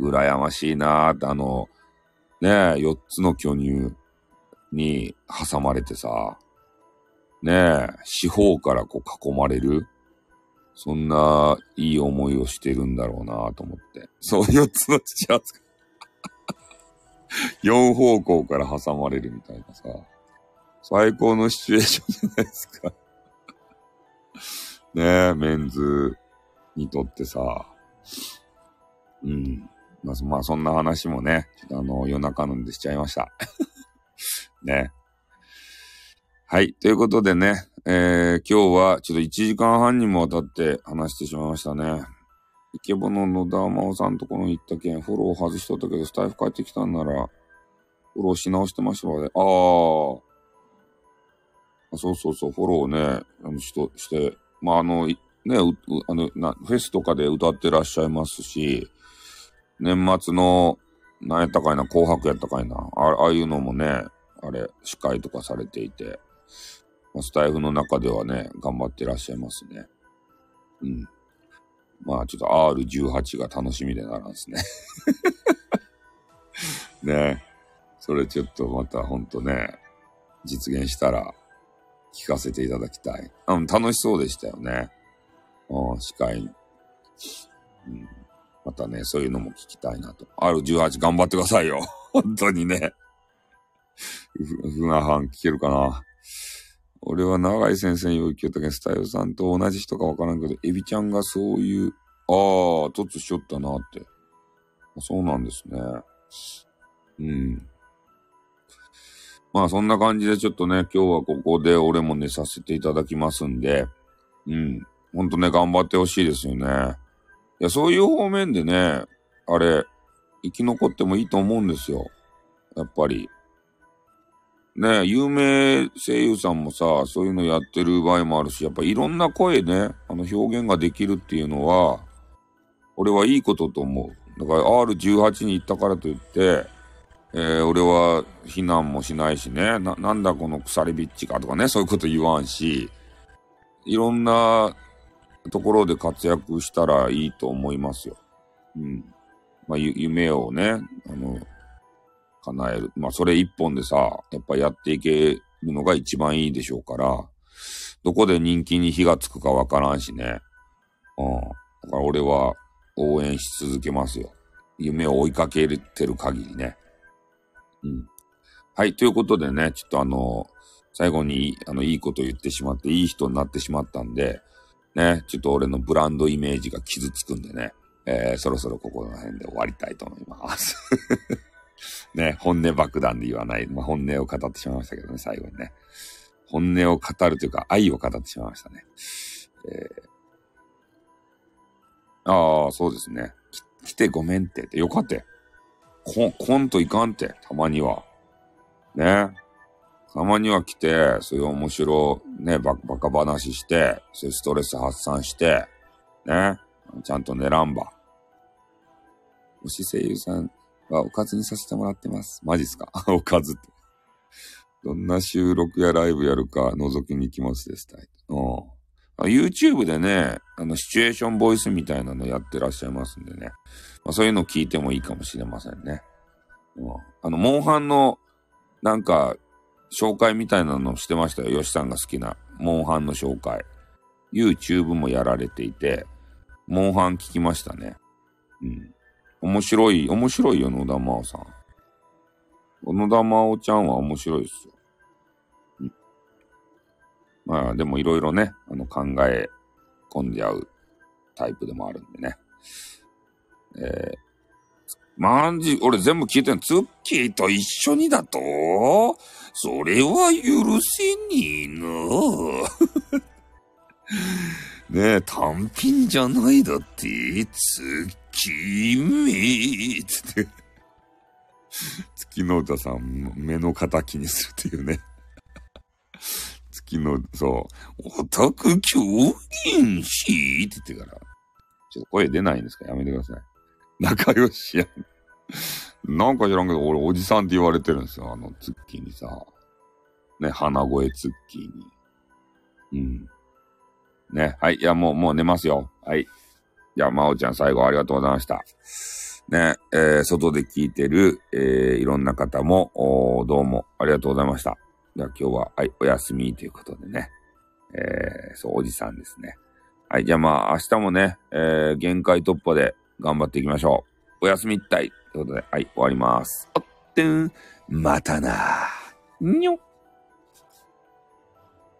[SPEAKER 1] 羨ましいなーって、あの、ねえ、4つの巨乳に挟まれてさ、ねえ、四方からこう囲まれる。そんないい思いをしてるんだろうなと思って。そう、4つの土扱い。4方向から挟まれるみたいなさ。最高のシチュエーションじゃないですか。ねえ、メンズにとってさ。うん。まあ、そ、んな話もね、あの、夜中飲んでしちゃいました。ね。はい。ということでね、えー、今日はちょっと1時間半にもわたって話してしまいましたね。イケボの野田真央さんとこの行った件、フォロー外しとったけど、スタイフ帰ってきたんなら、フォローし直してましたわね。ああ。そうそうそう、フォローね、あの、しと、して、まあ、あの、ね、あの、な、フェスとかで歌ってらっしゃいますし、年末の、何やったかいな、紅白やったかいな、ああいうのもね、あれ、司会とかされていて、まあ、スタイフの中ではね、頑張ってらっしゃいますね。うん。まあ、ちょっと R18 が楽しみでならんすね。ねそれちょっとまたほんとね、実現したら聞かせていただきたい。うん、楽しそうでしたよね。うん、司会。うん。またね、そういうのも聞きたいなと。R18 頑張ってくださいよ。本当にね。ふ、なはん聞けるかな。俺は長井先生に要求ったけど、スタイルさんと同じ人かわからんけど、エビちゃんがそういう、ああ、突しちょったなって。そうなんですね。うん。まあそんな感じでちょっとね、今日はここで俺も寝させていただきますんで、うん。ほんとね、頑張ってほしいですよね。いや、そういう方面でね、あれ、生き残ってもいいと思うんですよ。やっぱり。ね有名声優さんもさ、そういうのやってる場合もあるし、やっぱいろんな声ね、あの表現ができるっていうのは、俺はいいことと思う。だから R18 に行ったからといって、えー俺は非難もしないしね、な、なんだこの腐りビッチかとかね、そういうこと言わんし、いろんなところで活躍したらいいと思いますよ。うん。まあ、ゆ夢をね、あの、叶える。まあ、それ一本でさ、やっぱやっていけるのが一番いいでしょうから、どこで人気に火がつくかわからんしね。うん。だから俺は応援し続けますよ。夢を追いかけてる限りね。うん。はい。ということでね、ちょっとあの、最後に、あの、いいこと言ってしまって、いい人になってしまったんで、ね、ちょっと俺のブランドイメージが傷つくんでね、えーそろそろここの辺で終わりたいと思います。ね、本音爆弾で言わない、まあ、本音を語ってしまいましたけどね、最後にね。本音を語るというか、愛を語ってしまいましたね。えーああ、そうですね。来てごめんって、よかったよ。こ、こんといかんって、たまには。ね。たまには来て、そういう面白、ね、ババカ話して、そういうストレス発散して、ね。ちゃんと寝らんば。推し声優さんはおかずにさせてもらってます。マジっすか？おかずって。どんな収録やライブやるか覗きに行きますです。うん。あ YouTube でね、あの、シチュエーションボイスみたいなのやってらっしゃいますんでね。まあ、そういうの聞いてもいいかもしれませんね。うん。あの、モンハンの、なんか、紹介みたいなのしてましたよ。ヨシさんが好きな。モンハンの紹介。YouTube もやられていて、モンハン聞きましたね。うん。面白い、面白いよ、野田真央さん。野田真央ちゃんは面白いですよ。うん。まあ、でもいろいろね、あの、考え込んじゃうタイプでもあるんでね。えー、マジ、俺全部聞いてん。ツッキーと一緒にだと？それは許せねえな。ねえ、単品じゃないだって、月めつって。月の歌さん、目の敵にするっていうね。月の、そう、オタク狂言師って言ってから、ちょっと声出ないんですか？やめてください。仲良しやん。なんか知らんけど、俺おじさんって言われてるんですよ。あの、ツッキーにさ。ね、鼻声ツッキーに。うん。ね、はい。いや、もう、もう寝ますよ。はい。じゃあ、まおちゃん最後ありがとうございました。ね、えー、外で聞いてる、えー、いろんな方も、おどうもありがとうございました。じゃあ今日は、はい、お休みということでね。えー、そう、おじさんですね。はい、じゃあまあ、明日もね、えー、限界突破で頑張っていきましょう。おやすみったい。ということで、はい、終わります。おってん、またなにょっ。